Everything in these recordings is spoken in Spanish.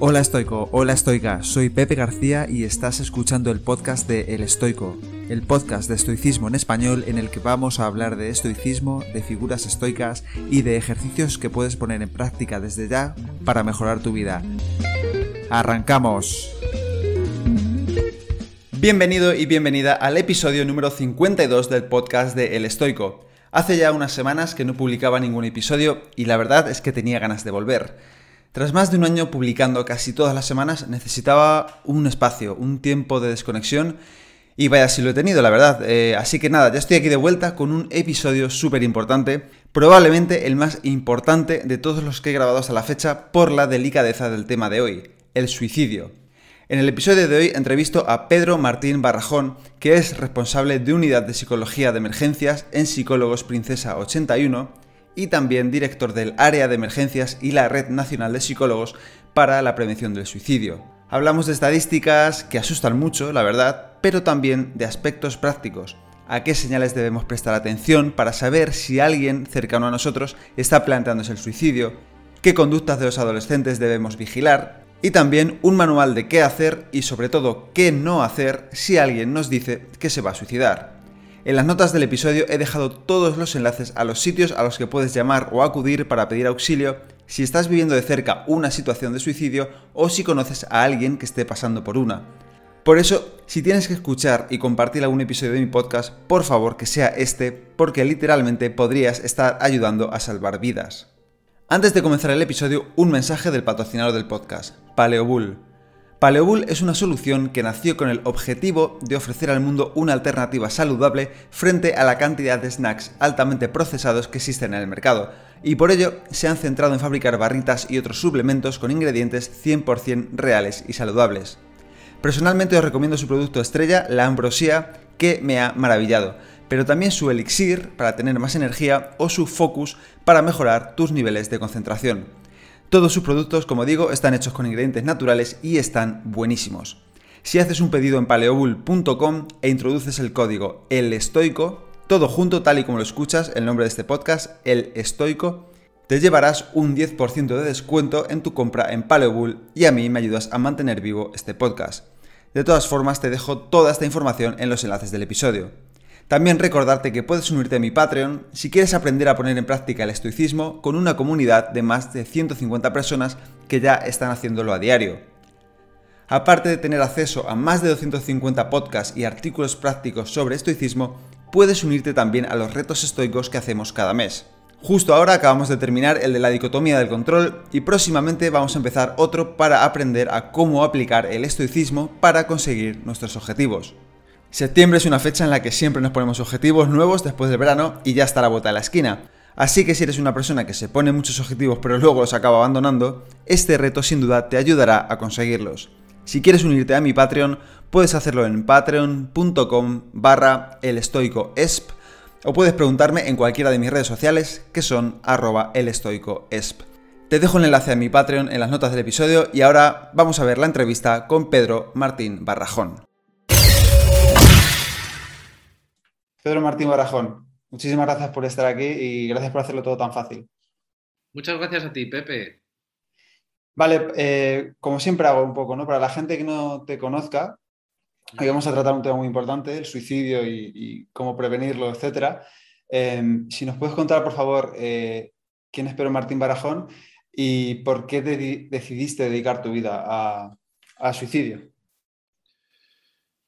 Hola estoico, hola estoica, soy Pepe García y estás escuchando el podcast de El Estoico, el podcast de estoicismo en español en el que vamos a hablar de estoicismo, de figuras estoicas y de ejercicios que puedes poner en práctica desde ya para mejorar tu vida. ¡Arrancamos! Bienvenido y bienvenida al episodio número 52 del podcast de El Estoico. Hace ya unas semanas que no publicaba ningún episodio y la verdad es que tenía ganas de volver. Tras más de un año publicando casi todas las semanas, necesitaba un espacio, un tiempo de desconexión y vaya si lo he tenido, la verdad. Eh, así que nada, ya estoy aquí de vuelta con un episodio súper importante, probablemente el más importante de todos los que he grabado hasta la fecha por la delicadeza del tema de hoy, el suicidio. En el episodio de hoy entrevisto a Pedro Martín Barrajón, que es responsable de Unidad de Psicología de Emergencias en Psicólogos Princesa 81 y también director del Área de Emergencias y la Red Nacional de Psicólogos para la Prevención del Suicidio. Hablamos de estadísticas que asustan mucho, la verdad, pero también de aspectos prácticos. A qué señales debemos prestar atención para saber si alguien cercano a nosotros está planteándose el suicidio, qué conductas de los adolescentes debemos vigilar, y también un manual de qué hacer y sobre todo qué no hacer si alguien nos dice que se va a suicidar. En las notas del episodio he dejado todos los enlaces a los sitios a los que puedes llamar o acudir para pedir auxilio si estás viviendo de cerca una situación de suicidio o si conoces a alguien que esté pasando por una. Por eso, si tienes que escuchar y compartir algún episodio de mi podcast, por favor que sea este, porque literalmente podrías estar ayudando a salvar vidas. Antes de comenzar el episodio, un mensaje del patrocinador del podcast, Paleobull. Paleobull es una solución que nació con el objetivo de ofrecer al mundo una alternativa saludable frente a la cantidad de snacks altamente procesados que existen en el mercado, y por ello se han centrado en fabricar barritas y otros suplementos con ingredientes 100% reales y saludables. Personalmente os recomiendo su producto estrella, la Ambrosía, que me ha maravillado pero también su elixir para tener más energía o su focus para mejorar tus niveles de concentración. Todos sus productos, como digo, están hechos con ingredientes naturales y están buenísimos. Si haces un pedido en paleobull.com e introduces el código El Estoico, todo junto tal y como lo escuchas, el nombre de este podcast, El Estoico, te llevarás un 10% de descuento en tu compra en Paleobull y a mí me ayudas a mantener vivo este podcast. De todas formas, te dejo toda esta información en los enlaces del episodio. También recordarte que puedes unirte a mi Patreon si quieres aprender a poner en práctica el estoicismo con una comunidad de más de 150 personas que ya están haciéndolo a diario. Aparte de tener acceso a más de 250 podcasts y artículos prácticos sobre estoicismo, puedes unirte también a los retos estoicos que hacemos cada mes. Justo ahora acabamos de terminar el de la dicotomía del control y próximamente vamos a empezar otro para aprender a cómo aplicar el estoicismo para conseguir nuestros objetivos. Septiembre es una fecha en la que siempre nos ponemos objetivos nuevos después del verano y ya está la vuelta a la esquina. Así que si eres una persona que se pone muchos objetivos pero luego los acaba abandonando, este reto sin duda te ayudará a conseguirlos. Si quieres unirte a mi Patreon, puedes hacerlo en patreon.com barra elestoicoesp o puedes preguntarme en cualquiera de mis redes sociales que son arroba elestoicoesp. Te dejo el enlace a mi Patreon en las notas del episodio y ahora vamos a ver la entrevista con Pedro Martín Barrajón. Pedro Martín Barajón, muchísimas gracias por estar aquí y gracias por hacerlo todo tan fácil. Muchas gracias a ti, Pepe. Vale, eh, como siempre hago un poco, ¿no? Para la gente que no te conozca, hoy vamos a tratar un tema muy importante, el suicidio y, cómo prevenirlo, etc. Em, si nos puedes contar, por favor, eh, quién es Pedro Martín Barajón y por qué decidiste dedicar tu vida a suicidio.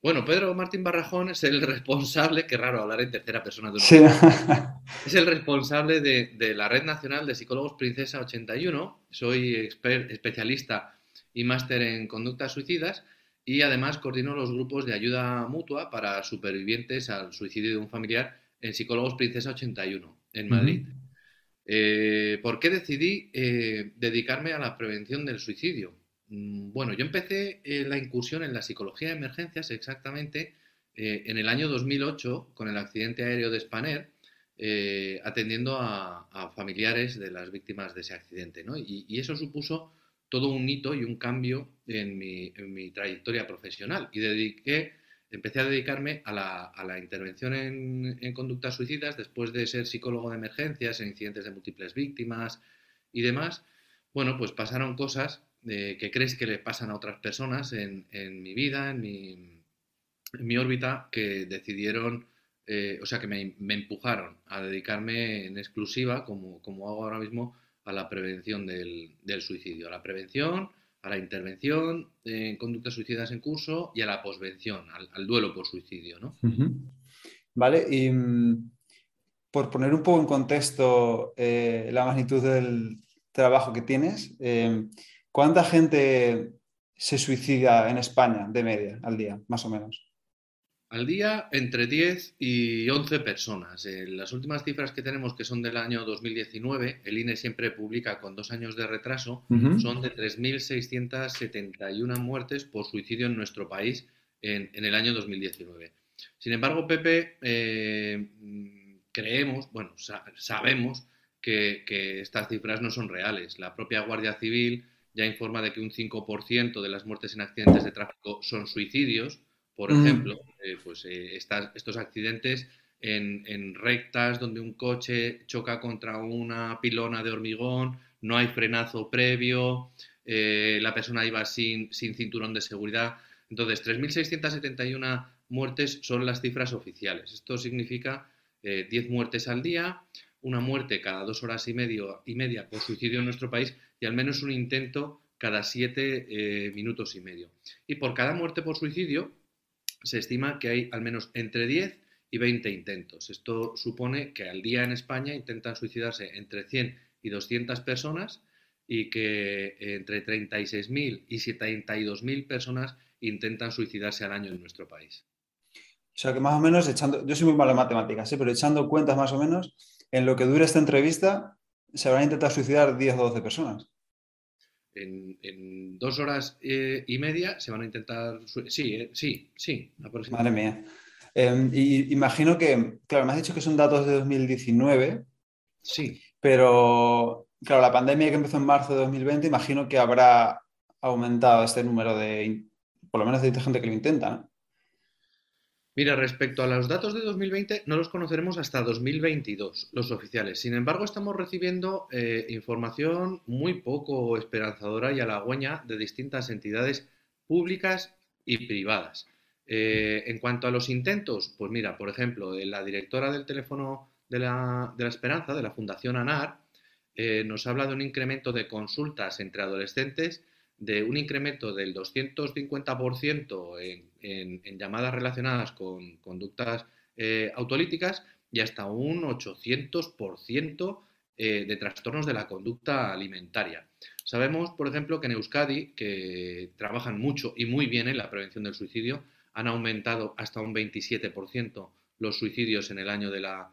Bueno, Pedro Martín Barrajón es el responsable, qué raro hablar en tercera persona de sí. Es el responsable de, la Red Nacional de Psicólogos Princesa 81. Soy especialista y máster en conductas suicidas y además coordino los grupos de ayuda mutua para supervivientes al suicidio de un familiar en Psicólogos Princesa 81 en Madrid. Eh, ¿Por qué decidí eh, dedicarme a la prevención del suicidio? Mm, bueno, yo empecé eh, la incursión en la psicología de emergencias exactamente eh, en el año 2008 con el accidente aéreo de Spanair, eh, atendiendo a, familiares de las víctimas de ese accidente. Y, eso supuso todo un hito y un cambio en mi, trayectoria profesional. Y dediqué, empecé a dedicarme a la, intervención en, en, conductas suicidas después de ser psicólogo de emergencias en incidentes de múltiples víctimas y demás. Bueno, pues pasaron cosas que crees que le pasan a otras personas en, mi vida, en mi, órbita, que decidieron, eh, o sea, que me, empujaron a dedicarme en exclusiva, como, como hago ahora mismo, a la prevención del, suicidio, a la prevención, a la intervención en conductas suicidas en curso y a la posvención, al, duelo por suicidio. ¿no? Vale, y mm, por poner un poco en contexto eh, la magnitud del trabajo que tienes, eh, ¿cuánta gente se suicida en España de media al día, más o menos? Al día, entre 10 y 11 personas. Eh, las últimas cifras que tenemos, que son del año 2019, el INE siempre publica con dos años de retraso, son de 3.671 muertes por suicidio en nuestro país en, el año 2019. Sin embargo, Pepe, eh, creemos, bueno, sabemos que, que estas cifras no son reales. La propia Guardia Civil ya informa de que un 5% de las muertes en accidentes de tráfico son suicidios por mm. ejemplo, eh, pues eh, estos accidentes en, rectas donde un coche choca contra una pilona de hormigón, no hay frenazo previo, eh, la persona iba sin, sin cinturón de seguridad. Entonces, 3.671 muertes son las cifras oficiales. Esto significa 10 muertes al día, una muerte cada dos horas y, medio, y media por suicidio en nuestro país y al menos un intento cada 7 minutos y medio. Y por cada muerte por suicidio, se estima que hay al menos entre 10 y 20 intentos. Esto supone que al día en España intentan suicidarse entre 100 y 200 personas y que entre 36.000 y 72.000 personas intentan suicidarse al año en nuestro país. O sea que más o menos echando, yo soy muy malo en matemáticas, ¿eh? pero echando cuentas más o menos, en lo que dure esta entrevista, se habrán intentado suicidar 10 o 12 personas en, dos horas eh, y media se van a intentar. Sí, eh, sí, sí. Madre mía. Em, y imagino que, claro, me has dicho que son datos de 2019. Sí. Pero, claro, la pandemia que empezó en marzo de 2020, imagino que habrá aumentado este número de, por lo menos de gente que lo intenta, ¿no? Mira, respecto a los datos de 2020, no los conoceremos hasta 2022, los oficiales. Sin embargo, estamos recibiendo eh, información muy poco esperanzadora y halagüeña de distintas entidades públicas y privadas. Eh, en cuanto a los intentos, pues mira, por ejemplo, la directora del teléfono de la, Esperanza, de la Fundación ANAR, eh, nos habla de un incremento de consultas entre adolescentes de un incremento del 250% en, en, llamadas relacionadas con conductas eh, autolíticas y hasta un 800% eh, de trastornos de la conducta alimentaria. Sabemos, por ejemplo, que en Euskadi, que trabajan mucho y muy bien en la prevención del suicidio, han aumentado hasta un 27% los suicidios en el año de la,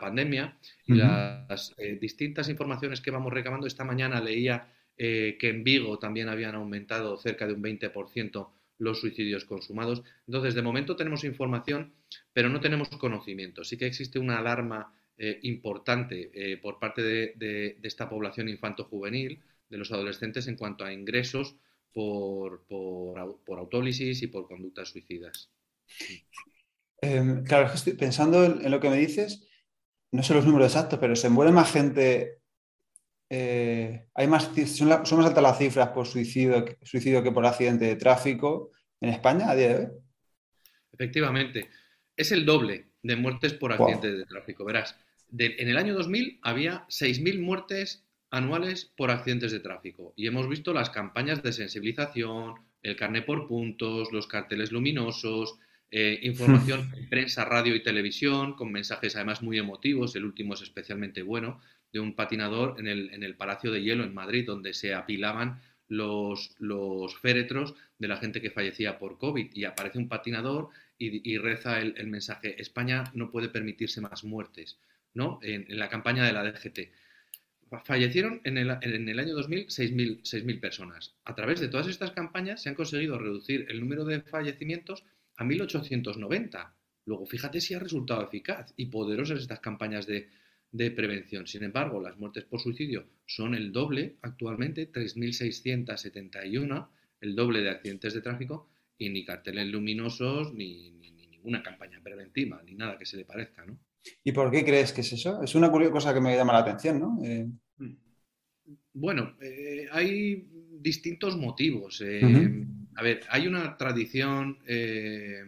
pandemia. Y las eh, distintas informaciones que vamos recabando, esta mañana leía eh, que en Vigo también habían aumentado cerca de un 20% los suicidios consumados. Entonces, de momento tenemos información, pero no tenemos conocimiento. Sí que existe una alarma eh, importante eh, por parte de, esta población infanto-juvenil, de los adolescentes, en cuanto a ingresos por, por, autólisis y por conductas suicidas. Em, claro, estoy pensando en, lo que me dices, no sé los números exactos, pero se muere más gente eh, hay más, son, más altas las cifras por suicidio, suicidio que por accidente de tráfico en España a día de hoy. Efectivamente, es el doble de muertes por accidentes de tráfico. Verás, en el año 2000 había 6.000 muertes anuales por accidentes de tráfico y hemos visto las campañas de sensibilización, el carné por puntos, los carteles luminosos, eh, información en prensa, radio y televisión, con mensajes además muy emotivos, el último es especialmente bueno, de un patinador en el, en el Palacio de Hielo en Madrid, donde se apilaban los, los, féretros de la gente que fallecía por COVID y aparece un patinador y, reza el, mensaje, España no puede permitirse más muertes, ¿no? En, la campaña de la DGT. Fallecieron en el, en el año 2000 6.000 personas. A través de todas estas campañas se han conseguido reducir el número de fallecimientos a 1.890. Luego, fíjate si ha resultado eficaz y poderosas estas campañas de, de prevención. Sin embargo, las muertes por suicidio son el doble actualmente, 3.671, el doble de accidentes de tráfico y ni carteles luminosos ni, ninguna campaña preventiva, ni nada que se le parezca, ¿no? ¿Y por qué crees que es eso? Es una curiosa cosa que me llama la atención, ¿no? Eh, bueno, eh, hay distintos motivos. Eh, a ver, hay una tradición eh,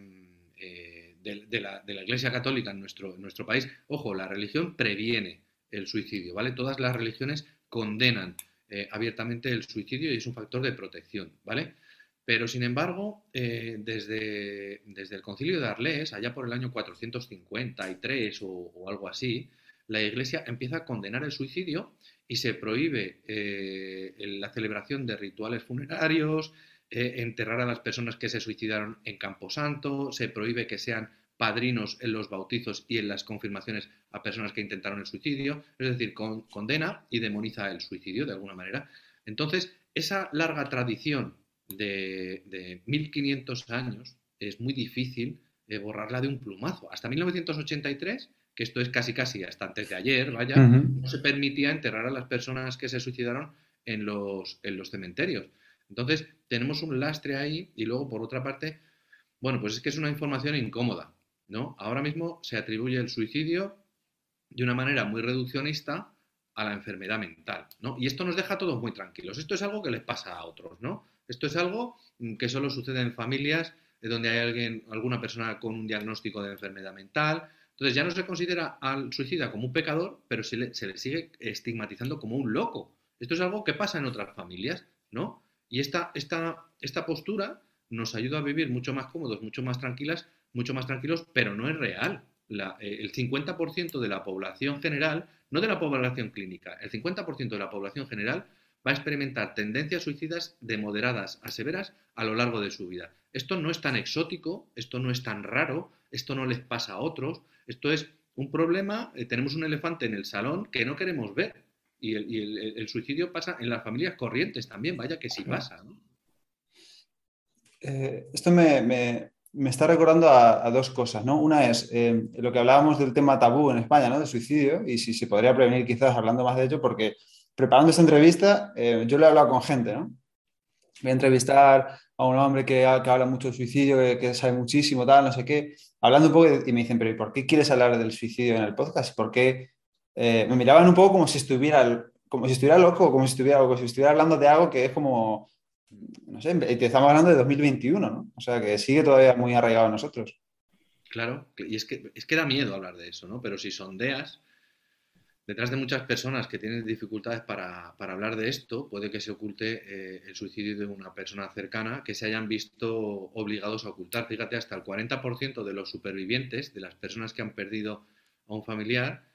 de, la, Iglesia Católica en nuestro, en nuestro país. Ojo, la religión previene el suicidio, ¿vale? Todas las religiones condenan abiertamente el suicidio y es un factor de protección, ¿vale? Pero, sin embargo, desde, desde, el concilio de Arles, allá por el año 453 o, o algo así, la Iglesia empieza a condenar el suicidio y se prohíbe eh, la celebración de rituales funerarios, eh, enterrar a las personas que se suicidaron en Camposanto, se prohíbe que sean padrinos en los bautizos y en las confirmaciones a personas que intentaron el suicidio, es decir, condena y demoniza el suicidio de alguna manera. Entonces, esa larga tradición de, de 1500 años es muy difícil eh, borrarla de un plumazo. Hasta 1983 que esto es casi casi hasta antes de ayer, vaya, no se permitía enterrar a las personas que se suicidaron en los, en los cementerios. Entonces, tenemos un lastre ahí y luego, por otra parte, bueno, pues es que es una información incómoda, ¿no? Ahora mismo se atribuye el suicidio de una manera muy reduccionista a la enfermedad mental, ¿no? Y esto nos deja a todos muy tranquilos. Esto es algo que les pasa a otros, ¿no? Esto es algo que solo sucede en familias donde hay alguien, alguna persona con un diagnóstico de enfermedad mental, entonces ya no se considera al suicida como un pecador, pero se le, sigue estigmatizando como un loco. Esto es algo que pasa en otras familias, ¿no? Y esta, esta, esta postura nos ayuda a vivir mucho más cómodos, mucho más tranquilas, mucho más tranquilos, pero no es real. Eh, el 50% de la población general, no de la población clínica, el 50% de la población general va a experimentar tendencias suicidas de moderadas a severas a lo largo de su vida. Esto no es tan exótico, esto no es tan raro, esto no les pasa a otros, esto es un problema, eh, tenemos un elefante en el salón que no queremos ver. Y el, suicidio pasa en las familias corrientes también, vaya que sí pasa. Eh, esto me, está recordando a, dos cosas, ¿no? Una es eh, lo que hablábamos del tema tabú en España, ¿no? De suicidio, y si se podría prevenir quizás hablando más de ello, porque preparando esta entrevista yo le he hablado con gente, ¿no? Voy a entrevistar a un hombre que, habla mucho de suicidio, que, sabe muchísimo, tal, no sé qué, hablando un poco y me dicen, pero ¿y por qué quieres hablar del suicidio en el podcast? ¿Por qué? Eh, me miraban un poco como si estuviera, como si estuviera loco, como si estuviera, como si estuviera hablando de algo que es como, no sé, estamos hablando de 2021, ¿no? O sea, que sigue todavía muy arraigado en nosotros. Claro, y es que, es que da miedo hablar de eso, ¿no? Pero si sondeas, Detrás de muchas personas que tienen dificultades para, hablar de esto, puede que se oculte eh, el suicidio de una persona cercana que se hayan visto obligados a ocultar. Fíjate, hasta el 40% de los supervivientes, de las personas que han perdido a un familiar,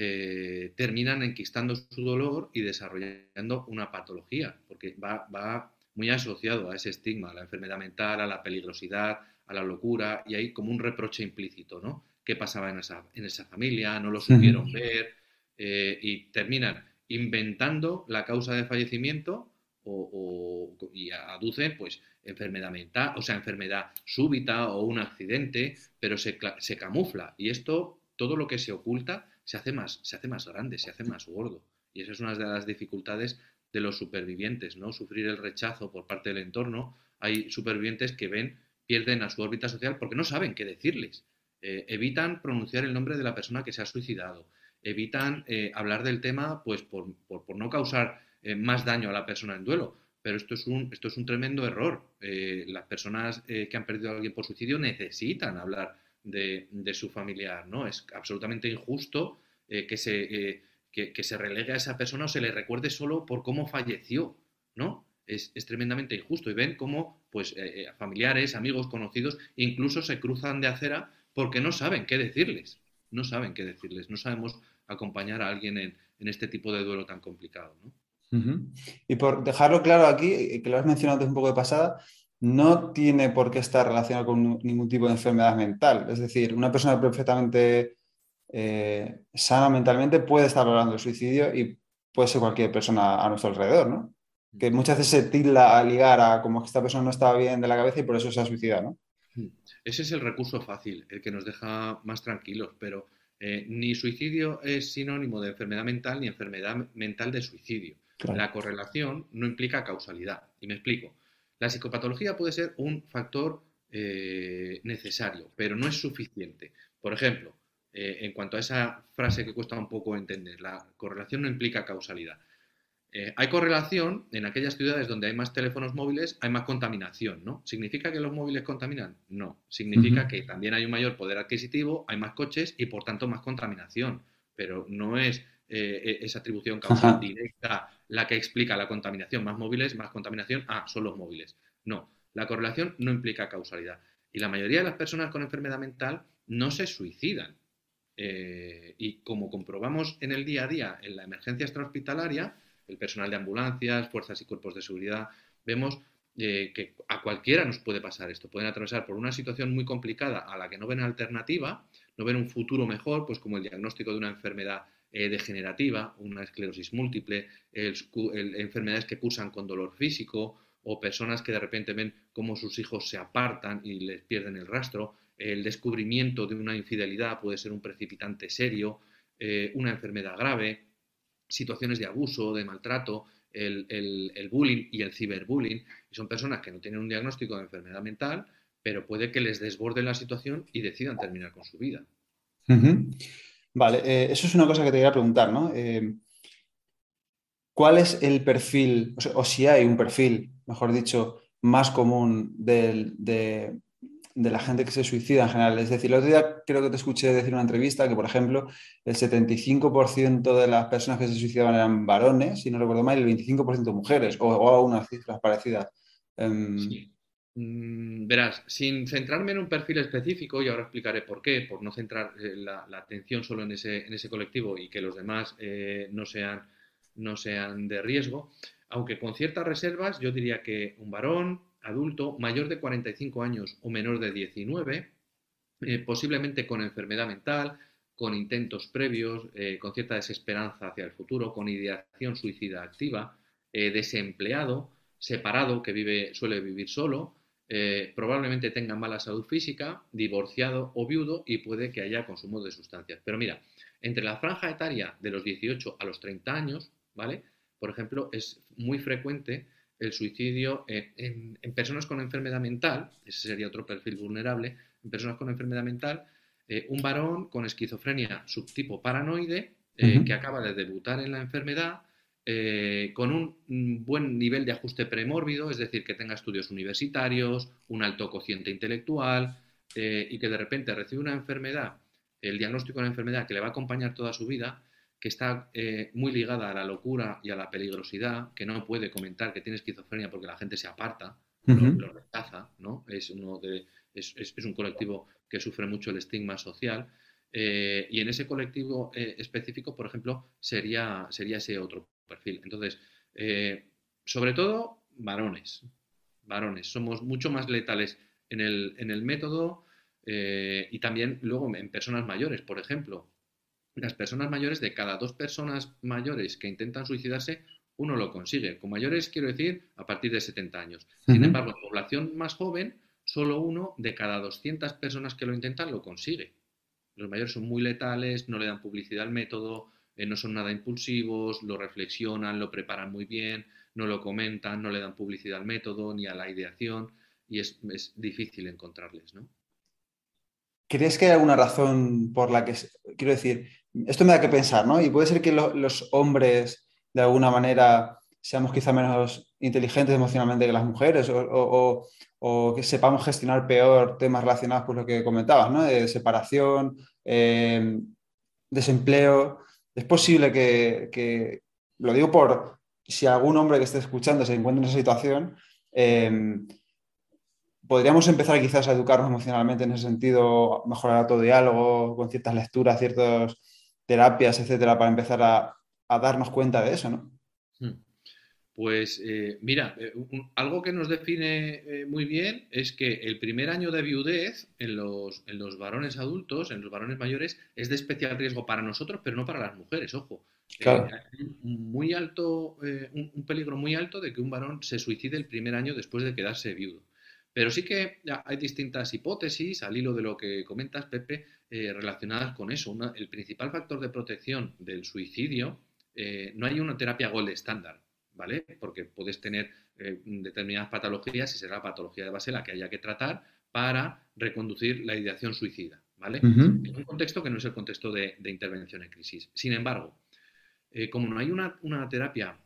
eh, terminan enquistando su dolor y desarrollando una patología, porque va, va muy asociado a ese estigma, a la enfermedad mental, a la peligrosidad, a la locura, y hay como un reproche implícito, ¿no? ¿Qué pasaba en esa, en esa familia? ¿No lo supieron ver? Eh, y terminan inventando la causa de fallecimiento o, y aducen pues enfermedad mental, o sea, enfermedad súbita o un accidente, pero se, se, camufla y esto, todo lo que se oculta, se hace, más, se hace más grande, se hace más gordo. Y esa es una de las dificultades de los supervivientes, ¿no? Sufrir el rechazo por parte del entorno. Hay supervivientes que ven, pierden a su órbita social porque no saben qué decirles. Eh, evitan pronunciar el nombre de la persona que se ha suicidado evitan eh, hablar del tema pues por, no causar eh, más daño a la persona en duelo. Pero esto es un, esto es un tremendo error. Las personas que han perdido a alguien por suicidio necesitan hablar de, su familiar, ¿no? Es absolutamente injusto que, se, que, se relegue a esa persona o se le recuerde solo por cómo falleció, ¿no? Es, es tremendamente injusto. Y ven cómo pues, familiares, amigos, conocidos, incluso se cruzan de acera porque no saben qué decirles no saben qué decirles, no sabemos acompañar a alguien en, este tipo de duelo tan complicado. Y por dejarlo claro aquí, que lo has mencionado un poco de pasada, no tiene por qué estar relacionado con ningún tipo de enfermedad mental. Es decir, una persona perfectamente eh, sana mentalmente puede estar hablando de suicidio y puede ser cualquier persona a nuestro alrededor, ¿no? Que muchas veces se tilda a ligar a como que esta persona no estaba bien de la cabeza y por eso se ha suicidado, ¿no? Ese es el recurso fácil, el que nos deja más tranquilos, pero eh, ni suicidio es sinónimo de enfermedad mental ni enfermedad mental de suicidio. La correlación no implica causalidad. Y me explico. La psicopatología puede ser un factor eh, necesario, pero no es suficiente. Por ejemplo, eh, en cuanto a esa frase que cuesta un poco entender, la correlación no implica causalidad. Eh, hay correlación en aquellas ciudades donde hay más teléfonos móviles, hay más contaminación, ¿no? ¿Significa que los móviles contaminan? No. Significa que también hay un mayor poder adquisitivo, hay más coches y por tanto más contaminación. Pero no es eh, esa atribución causal directa la que explica la contaminación. Más móviles, más contaminación, ah, son los móviles. No. La correlación no implica causalidad. Y la mayoría de las personas con enfermedad mental no se suicidan. Eh, y como comprobamos en el día a día en la emergencia extrahospitalaria, el personal de ambulancias, fuerzas y cuerpos de seguridad, vemos eh, que a cualquiera nos puede pasar esto. Pueden atravesar por una situación muy complicada a la que no ven alternativa, no ven un futuro mejor, pues como el diagnóstico de una enfermedad eh, degenerativa, una esclerosis múltiple, enfermedades que cursan con dolor físico o personas que de repente ven cómo sus hijos se apartan y les pierden el rastro. El descubrimiento de una infidelidad puede ser un precipitante serio, eh, una enfermedad grave, situaciones de abuso, de maltrato, el, bullying y el ciberbullying. Y son personas que no tienen un diagnóstico de enfermedad mental, pero puede que les desborde la situación y decidan terminar con su vida. Vale, eh, eso es una cosa que te quería preguntar, ¿no? Eh, ¿Cuál es el perfil, o, si hay un perfil, mejor dicho, más común de, de la gente que se suicida en general. Es decir, el otro día creo que te escuché decir en una entrevista que, por ejemplo, el 75% de las personas que se suicidaban eran varones, si no recuerdo mal, y el 25% mujeres, o, o unas cifras parecidas. Em, mm, verás, sin centrarme en un perfil específico, y ahora explicaré por qué, por no centrar eh, la, atención solo en ese, en ese, colectivo y que los demás eh, no, sean, de riesgo, aunque con ciertas reservas, yo diría que un varón, adulto mayor de 45 años o menor de 19, eh, posiblemente con enfermedad mental, con intentos previos, con cierta desesperanza hacia el futuro, con ideación suicida activa, desempleado, separado, que vive, suele vivir solo, probablemente tenga mala salud física, divorciado o viudo y puede que haya consumo de sustancias. Pero mira, entre la franja etaria de los 18 a los 30 años, ¿vale? Por ejemplo, es muy frecuente el suicidio en, personas con enfermedad mental, ese sería otro perfil vulnerable, en personas con enfermedad mental, eh, un varón con esquizofrenia subtipo paranoide eh, que acaba de debutar en la enfermedad, eh, con un buen nivel de ajuste premórbido, es decir, que tenga estudios universitarios, un alto cociente intelectual y que de repente recibe una enfermedad, el diagnóstico de una enfermedad que le va a acompañar toda su vida que está eh, muy ligada a la locura y a la peligrosidad, que no puede comentar que tiene esquizofrenia porque la gente se aparta, lo, rechaza, ¿no? Es, uno de, es, un colectivo que sufre mucho el estigma social. Eh, y en ese colectivo eh, específico, por ejemplo, sería, sería ese otro perfil. Entonces, sobre todo, varones. Varones. Somos mucho más letales en el, en el método y también luego en personas mayores, por ejemplo las personas mayores, de cada dos personas mayores que intentan suicidarse, uno lo consigue. Con mayores quiero decir a partir de 70 años. Sin embargo, en población más joven, solo uno de cada 200 personas que lo intentan lo consigue. Los mayores son muy letales, no le dan publicidad al método, eh, no son nada impulsivos, lo reflexionan, lo preparan muy bien, no lo comentan, no le dan publicidad al método ni a la ideación y es, difícil encontrarles, ¿no? ¿Crees que hay alguna razón por la que, quiero decir, esto me da que pensar, ¿no? Y puede ser que los hombres, de alguna manera, seamos quizá menos inteligentes emocionalmente que las mujeres o, que sepamos gestionar peor temas relacionados con lo que comentabas, ¿no? De separación, eh, desempleo. Es posible que, lo digo por si algún hombre que esté escuchando se encuentra en esa situación, eh, podríamos empezar quizás a educarnos emocionalmente en ese sentido, mejorar todo diálogo, con ciertas lecturas, ciertas terapias, etcétera, para empezar a, darnos cuenta de eso, ¿no? Pues eh, mira, eh, algo que nos define eh, muy bien es que el primer año de viudez en los, en los, varones adultos, en los varones mayores, es de especial riesgo para nosotros, pero no para las mujeres, ojo. Claro. muy alto, un, peligro muy alto de que un varón se suicide el primer año después de quedarse viudo. Pero sí que hay distintas hipótesis, al hilo de lo que comentas, Pepe, eh, relacionadas con eso. el principal factor de protección del suicidio, eh, no hay una terapia gold estándar, ¿vale? Porque puedes tener eh, determinadas patologías y será la patología de base la que haya que tratar para reconducir la ideación suicida, ¿vale? En un contexto que no es el contexto de, intervención en crisis. Sin embargo, como no hay una, una terapia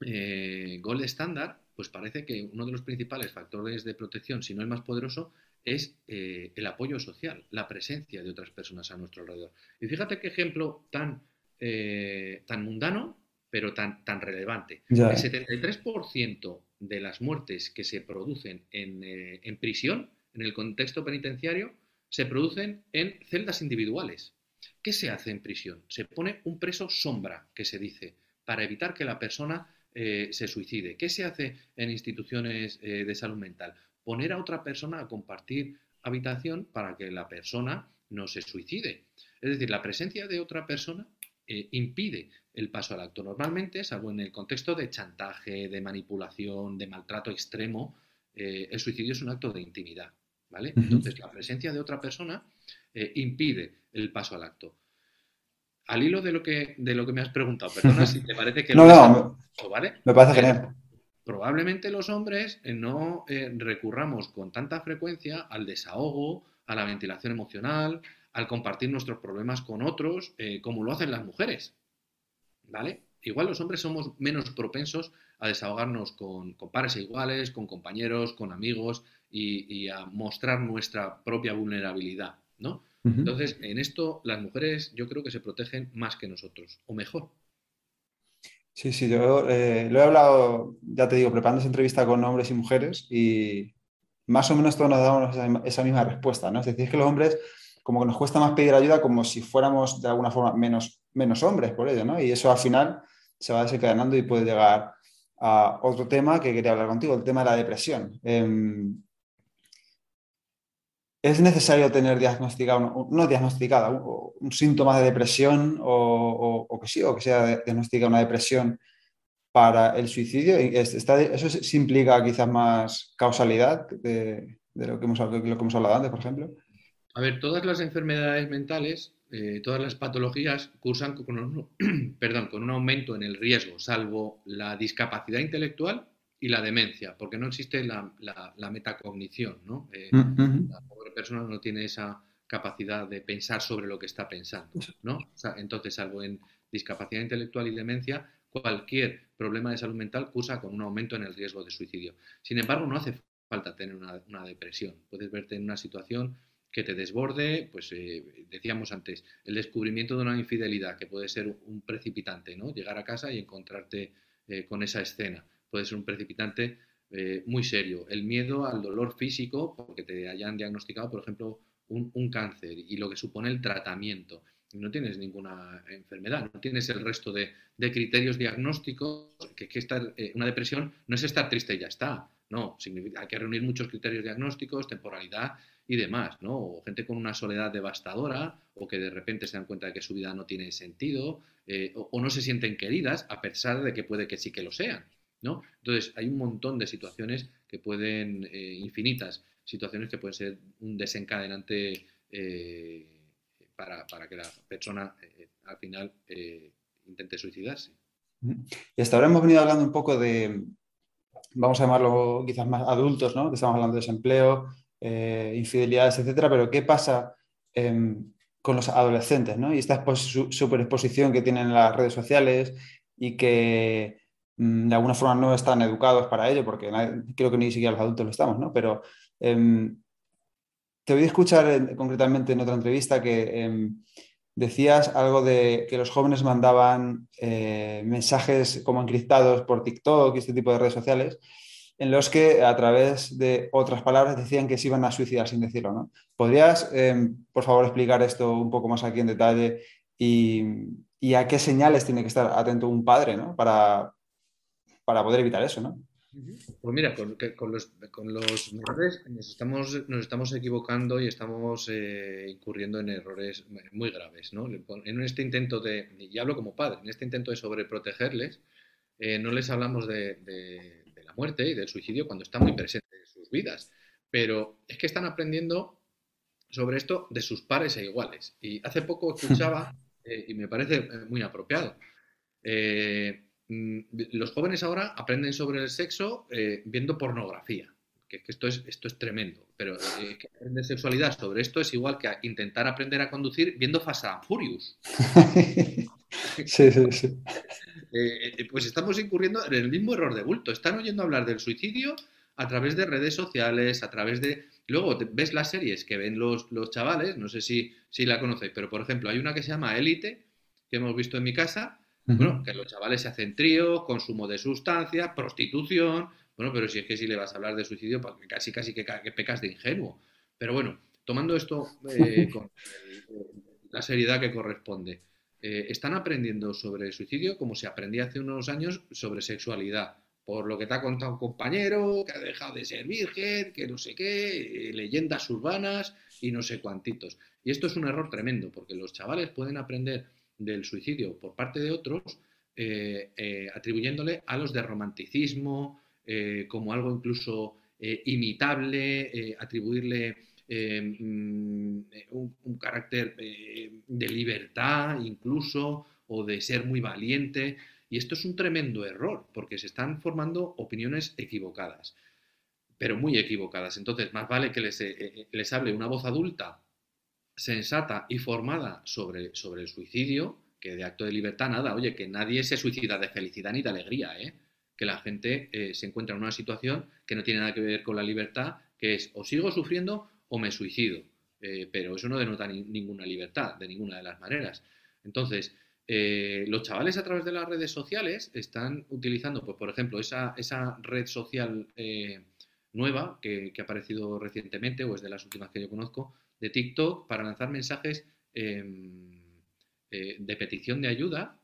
eh, gold estándar, pues parece que uno de los principales factores de protección, si no el más poderoso, es eh, el apoyo social, la presencia de otras personas a nuestro alrededor. Y fíjate qué ejemplo tan, eh, tan mundano, pero tan, tan relevante. El 73% de las muertes que se producen en, en prisión, en el contexto penitenciario, se producen en celdas individuales. ¿Qué se hace en prisión? Se pone un preso sombra, que se dice, para evitar que la persona eh, se suicide. ¿Qué se hace en instituciones eh, de salud mental? Poner a otra persona a compartir habitación para que la persona no se suicide. Es decir, la presencia de otra persona eh, impide el paso al acto. Normalmente, salvo en el contexto de chantaje, de manipulación, de maltrato extremo, el suicidio es un acto de intimidad. ¿vale? Entonces, la presencia de otra persona impide el paso al acto al hilo de lo que, de lo que me has preguntado, perdona si te parece que... no, no, ¿vale? me parece eh, genial. Probablemente los hombres eh, no eh, recurramos con tanta frecuencia al desahogo, a la ventilación emocional, al compartir nuestros problemas con otros, como lo hacen las mujeres. ¿Vale? Igual los hombres somos menos propensos a desahogarnos con, pares iguales, con compañeros, con amigos y, y a mostrar nuestra propia vulnerabilidad, ¿no? Entonces, en esto las mujeres yo creo que se protegen más que nosotros, o mejor. Sí, sí, yo eh, lo he hablado, ya te digo, preparando esa entrevista con hombres y mujeres y más o menos todos nos damos esa, misma respuesta, ¿no? Es decir, que los hombres como que nos cuesta más pedir ayuda como si fuéramos de alguna forma menos, menos hombres por ello, ¿no? Y eso al final se va desencadenando y puede llegar a otro tema que quería hablar contigo, el tema de la depresión. Em, ¿Es necesario tener diagnosticado, no diagnosticada, un, síntoma de depresión o, que sí, o que sea diagnosticada una depresión para el suicidio? ¿Eso se implica quizás más causalidad de, lo, que hemos, lo que hemos hablado antes, por ejemplo? A ver, todas las enfermedades mentales, eh, todas las patologías cursan con un, perdón, con un aumento en el riesgo, salvo la discapacidad intelectual y la demencia, porque no existe la, metacognición, ¿no? Eh, mm, la pobre persona no tiene esa capacidad de pensar sobre lo que está pensando, ¿no? entonces, salvo en discapacidad intelectual y demencia, cualquier problema de salud mental cursa con un aumento en el riesgo de suicidio. Sin embargo, no hace falta tener una, depresión. Puedes verte en una situación que te desborde, pues eh, decíamos antes, el descubrimiento de una infidelidad que puede ser un precipitante, ¿no? Llegar a casa y encontrarte eh, con esa escena puede ser un precipitante eh, muy serio. El miedo al dolor físico, porque te hayan diagnosticado, por ejemplo, un, cáncer y lo que supone el tratamiento. No tienes ninguna enfermedad, no tienes el resto de, criterios diagnósticos, que, estar, eh, una depresión no es estar triste y ya está. No, hay que reunir muchos criterios diagnósticos, temporalidad y demás, ¿no? O gente con una soledad devastadora o que de repente se dan cuenta de que su vida no tiene sentido eh, o, no se sienten queridas a pesar de que puede que sí que lo sean. Entonces, hay un montón de situaciones que pueden, eh, infinitas situaciones que pueden ser un desencadenante eh, para, que la persona al final intente suicidarse. Y hasta ahora hemos venido hablando un poco de, vamos a llamarlo quizás más adultos, ¿no? Estamos hablando de desempleo, infidelidades, etcétera, pero ¿qué pasa em, con los adolescentes, ¿no? Y esta superexposición que tienen las redes sociales y que Mm, de alguna forma no están educados para ello, porque creo que ni siquiera los adultos lo estamos, ¿no? Pero em, te voy a escuchar concretamente en otra entrevista que em, decías algo de que los jóvenes mandaban eh, mensajes como encriptados por TikTok y este tipo de redes sociales, en los que a través de otras palabras decían que se iban a suicidar sin decirlo, ¿no? ¿Podrías, em, por favor, explicar esto un poco más aquí en detalle y, y a qué señales tiene que estar atento un padre, ¿no? Para, para poder evitar eso, ¿no? Pues mira, con, los, con los menores nos estamos, nos estamos equivocando y estamos eh, incurriendo en errores muy graves, ¿no? En este intento de, y hablo como padre, en este intento de sobreprotegerles, eh, no les hablamos de, la muerte y del suicidio cuando está muy presente en sus vidas, pero es que están aprendiendo sobre esto de sus pares e iguales. Y hace poco escuchaba, eh, y me parece muy apropiado, Mm, los jóvenes ahora aprenden sobre el sexo eh, viendo pornografía, que, esto, es, esto es tremendo, pero eh, aprender sexualidad sobre esto es igual que intentar aprender a conducir viendo Fast and Furious. sí, sí, sí. eh, eh, pues estamos incurriendo en el mismo error de bulto. Están oyendo hablar del suicidio a través de redes sociales, a través de... Luego ves las series que ven los, los chavales, no sé si, si la conocéis, pero por ejemplo hay una que se llama Élite, que hemos visto en mi casa, bueno, que los chavales se hacen trío, consumo de sustancias, prostitución, bueno, pero si es que si le vas a hablar de suicidio, pues casi casi que, pecas de ingenuo. Pero bueno, tomando esto eh, con la seriedad que corresponde, eh, están aprendiendo sobre el suicidio como se aprendía hace unos años sobre sexualidad por lo que te ha contado un compañero, que ha dejado de ser virgen, que no sé qué, eh, leyendas urbanas y no sé cuantitos. Y esto es un error tremendo, porque los chavales pueden aprender del suicidio por parte de otros eh, eh, atribuyéndole a los de romanticismo, como algo incluso imitable, atribuirle mm, un, carácter de libertad incluso, o de ser muy valiente. Y esto es un tremendo error, porque se están formando opiniones equivocadas, pero muy equivocadas. Entonces, más vale que eh, eh, les hable una voz adulta, sensata y formada sobre, sobre el suicidio, que de acto de libertad nada, oye, que nadie se suicida de felicidad ni de alegría, ¿eh? que la gente se encuentra en una situación que no tiene nada que ver con la libertad, que es o sigo sufriendo o me suicido. pero eso no denota ninguna libertad, de ninguna de las maneras. Entonces, eh, los chavales a través de las redes sociales están utilizando, pues, por ejemplo, esa, red social eh, nueva que, ha aparecido recientemente, o es de las últimas que yo conozco, de TikTok, para lanzar mensajes em, eh, de petición de ayuda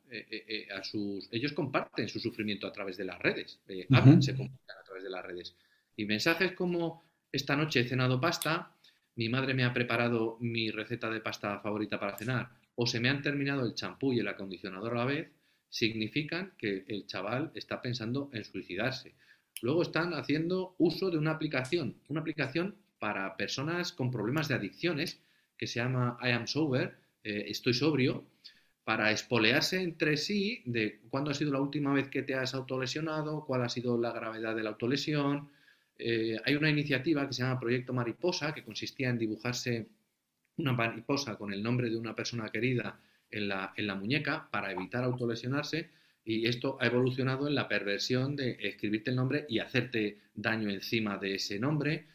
a sus... Ellos comparten su sufrimiento a través de las redes, se comparten a través de las redes. Y mensajes como, esta noche he cenado pasta, mi madre me ha preparado mi receta de pasta favorita para cenar, o se me han terminado el champú y el acondicionador a la vez, significan que el chaval está pensando en suicidarse. Luego están haciendo uso de una aplicación, una aplicación para personas con problemas de adicciones que se llama I am sober, eh, estoy sobrio, para espolearse entre sí de cuándo ha sido la última vez que te has autolesionado, cuál ha sido la gravedad de la autolesión. Eh, hay una iniciativa que se llama Proyecto Mariposa, que consistía en dibujarse una mariposa con el nombre de una persona querida en la, en la muñeca para evitar autolesionarse y esto ha evolucionado en la perversión de escribirte el nombre y hacerte daño encima de ese nombre.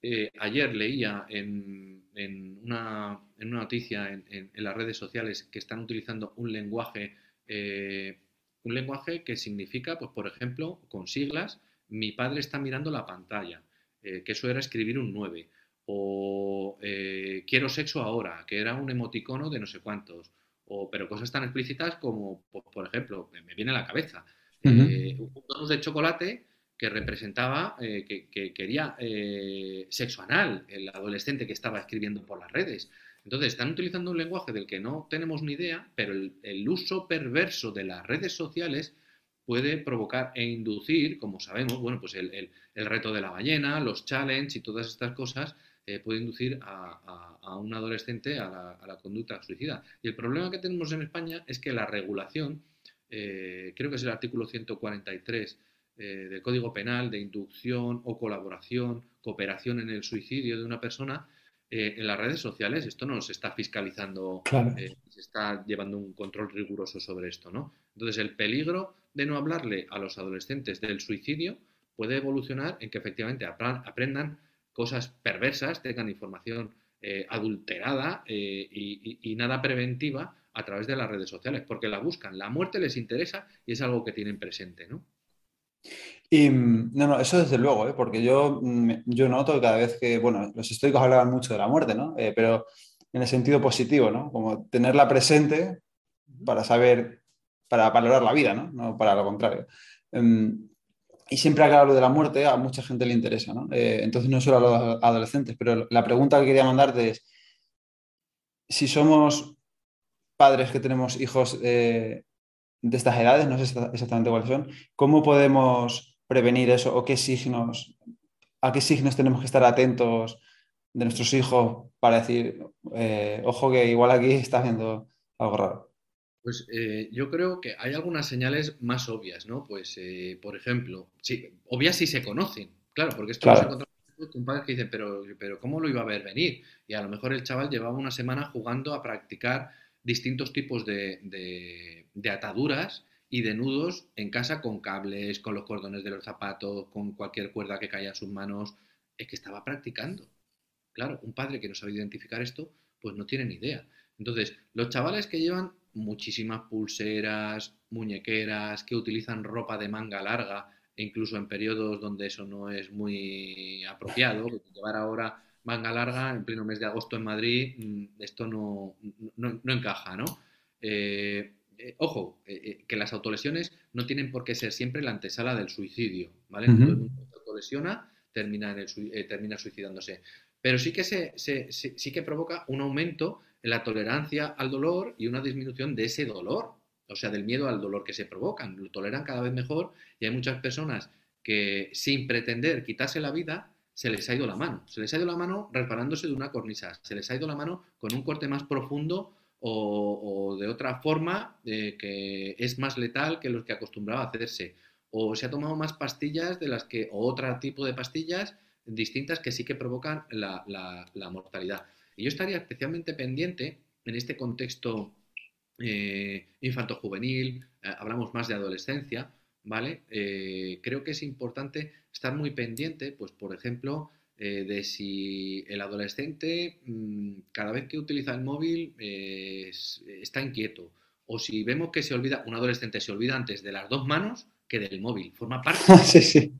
Eh, ayer leía en, en, una, en una, noticia en, en, las redes sociales que están utilizando un lenguaje, eh, un lenguaje que significa, pues por ejemplo, con siglas, mi padre está mirando la pantalla, eh, que eso era escribir un 9 o eh, quiero sexo ahora, que era un emoticono de no sé cuántos, o, pero cosas tan explícitas como, por, ejemplo, me, viene a la cabeza, eh, un donus de chocolate que representaba eh, que, quería sexo anal, el adolescente que estaba escribiendo por las redes. Entonces, están utilizando un lenguaje del que no tenemos ni idea, pero el, uso perverso de las redes sociales puede provocar e inducir, como sabemos, bueno, pues el, el reto de la ballena, los challenges y todas estas cosas eh, puede inducir a, un adolescente a la, conducta suicida. Y el problema que tenemos en España es que la regulación, eh, creo que es el artículo 143 eh, del Código Penal de inducción o colaboración, cooperación en el suicidio de una persona, en las redes sociales esto no se está fiscalizando, se está llevando un control riguroso sobre esto, ¿no? Entonces el peligro de no hablarle a los adolescentes del suicidio puede evolucionar en que efectivamente aprendan cosas perversas, tengan información eh, adulterada eh, y, nada preventiva a través de las redes sociales, porque la buscan, la muerte les interesa y es algo que tienen presente, ¿no? Y no, no, eso desde luego, ¿eh? porque yo, mm, yo noto que cada vez que, bueno, los estoicos hablaban mucho de la muerte, ¿no? pero en el sentido positivo, ¿no? Como tenerla presente para saber, para valorar la vida, ¿no? No para lo contrario. Em, y siempre que hablo de la muerte, a mucha gente le interesa, ¿no? Eh, entonces no solo a los adolescentes, pero la pregunta que quería mandarte es, si somos padres que tenemos hijos eh, de estas edades, no sé exactamente cuáles son, ¿cómo podemos prevenir eso o qué signos, a qué signos tenemos que estar atentos de nuestros hijos para decir, eh, ojo que igual aquí está haciendo algo raro? Pues eh, yo creo que hay algunas señales más obvias, ¿no? Pues, eh, por ejemplo, sí, obvias si se conocen, claro, porque esto claro. no se un padre que dice, pero, pero ¿cómo lo iba a ver venir? Y a lo mejor el chaval llevaba una semana jugando a practicar distintos tipos de, ataduras y de nudos en casa con cables, con los cordones de los zapatos, con cualquier cuerda que caiga en sus manos. Es que estaba practicando. Claro, un padre que no sabe identificar esto, pues no tiene ni idea. Entonces, los chavales que llevan muchísimas pulseras, muñequeras, que utilizan ropa de manga larga, e incluso en periodos donde eso no es muy apropiado, llevar ahora manga larga en pleno mes de agosto en Madrid, mm, esto no, no, encaja, ¿no? Eh, eh, ojo, eh, que las autolesiones no tienen por qué ser siempre la antesala del suicidio, ¿vale? Todo el mundo se autolesiona, termina, en el, termina suicidándose. Pero sí que, se, sí que provoca un aumento en la tolerancia al dolor y una disminución de ese dolor, o sea, del miedo al dolor que se provocan. Lo toleran cada vez mejor y hay muchas personas que sin pretender quitarse la vida, se les ha ido la mano. Se les ha ido la mano reparándose de una cornisa, se les ha ido la mano con un corte más profundo o, de otra forma eh, que es más letal que los que acostumbraba a hacerse. O se ha tomado más pastillas de las que, o otro tipo de pastillas distintas que sí que provocan la, mortalidad. Y yo estaría especialmente pendiente en este contexto eh, infanto-juvenil, eh, hablamos más de adolescencia, ¿vale? creo que es importante estar muy pendiente, pues por ejemplo, eh, de si el adolescente mm, cada vez que utiliza el móvil está inquieto o si vemos que se olvida, un adolescente se olvida antes de las dos manos que del móvil, forma parte. sí, sí.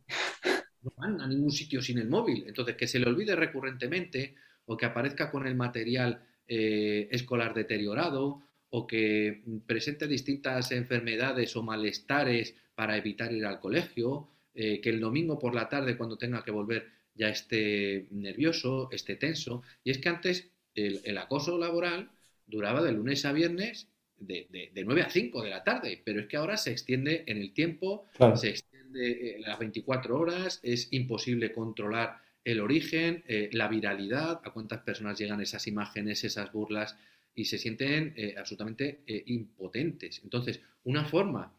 No van a ningún sitio sin el móvil, entonces que se le olvide recurrentemente o que aparezca con el material eh, escolar deteriorado o que presente distintas enfermedades o malestares para evitar ir al colegio eh, que el domingo por la tarde cuando tenga que volver ya esté nervioso, esté tenso. Y es que antes el, acoso laboral duraba de lunes a viernes de, de, 9 a 5 de la tarde, pero es que ahora se extiende en el tiempo, se extiende eh, las 24 horas, es imposible controlar el origen, eh, la viralidad, a cuántas personas llegan esas imágenes, esas burlas y se sienten absolutamente impotentes. Entonces, una forma